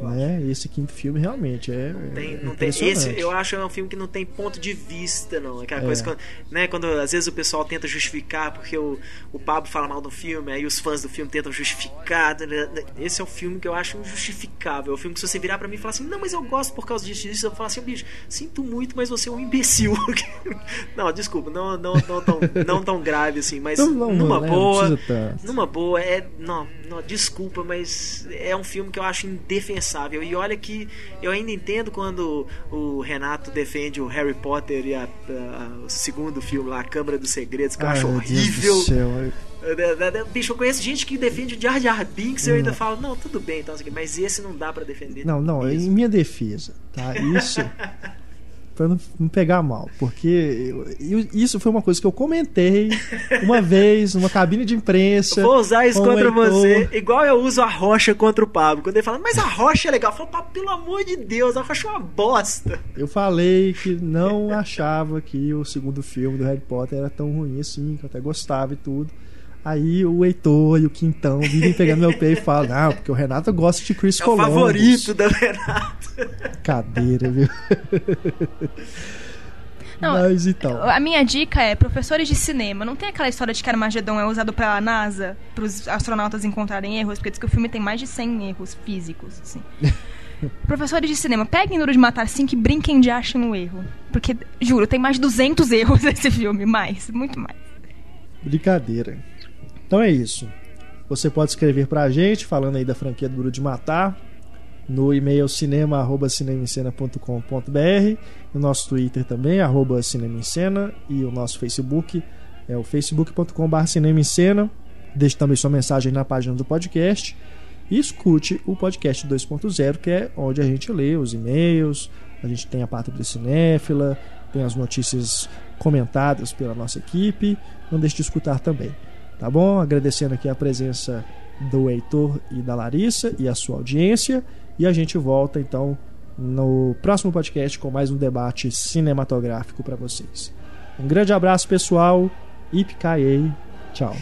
A: Né? Esse quinto filme realmente é.
C: Tem,
A: é
C: não tem, esse eu acho que é um filme que não tem ponto de vista, não. Aquela
A: É.
C: coisa quando, né, quando às vezes o pessoal tenta justificar porque o, o Pablo fala mal do filme, aí os fãs do filme tentam justificar. né, né. Esse é o filme que eu acho injustificável. É o filme que se você virar pra mim e falar assim, não, mas eu gosto por causa disso, disso, eu falo assim, bicho, sinto muito, mas você é um imbecil. (laughs) não, desculpa, não, não, não, tão, não tão grave assim, mas
A: Não, não,
C: numa
A: né,
C: boa.
A: Não.
C: Numa boa, é. Não, não, desculpa, mas é um filme que eu acho indefensável. E olha que eu ainda entendo quando o Renato defende o Harry Potter e a- a- o segundo filme lá, A Câmara dos Segredos, que eu
A: Ai,
C: acho horrível. Bicho, eu conheço gente que defende o Jar Jar Binks e eu ainda falo, não, tudo bem, então, mas esse não dá pra defender.
A: Não, não,
C: mesmo.
A: em minha defesa, tá? Isso. (laughs) Pra não, não pegar mal. Porque eu- eu- isso foi uma coisa que eu comentei uma (laughs) vez numa cabine de imprensa.
C: Vou usar isso contra você, igual eu uso a rocha contra o Pablo. Quando ele fala, mas a rocha é legal. Eu falo, Pablo, pelo amor de Deus, a rocha é uma bosta.
A: Eu falei que não achava que o segundo filme do Harry Potter era tão ruim assim, que eu até gostava e tudo. Aí o Heitor e o Quintão vivem pegando meu pé e falam, não, porque o Renato gosta de Chris
C: É o
A: Columbus.
C: favorito da Renato. (laughs)
A: Cadeira, viu?
B: Não,
A: Mas então.
B: A minha dica é professores de cinema. Não tem aquela história de que Armagedon é usado pela NASA para os astronautas encontrarem erros, porque diz que o filme tem mais de 100 erros físicos, assim. (laughs) professores de cinema, peguem Duro de Matar 5 e brinquem de achem no erro. Porque, juro, tem mais de 200 erros (laughs) nesse filme. Mais, muito mais.
A: Brincadeira. Então é isso. Você pode escrever pra gente, falando aí da franquia Duro de Matar, no e-mail cinema.cinemascena.com.br, no nosso Twitter também, arroba Cinema em Cena, e o nosso Facebook é o facebook.com.br Cinema. Deixe também sua mensagem na página do podcast e escute o podcast 2.0, que é onde a gente lê os e-mails, a gente tem a Pátria Cinéfila, tem as notícias comentadas pela nossa equipe. Não deixe de escutar também. Tá bom? Agradecendo aqui a presença do Heitor e da Larissa e a sua audiência. E a gente volta então no próximo podcast com mais um debate cinematográfico para vocês. Um grande abraço, pessoal. Ipkaei. Tchau.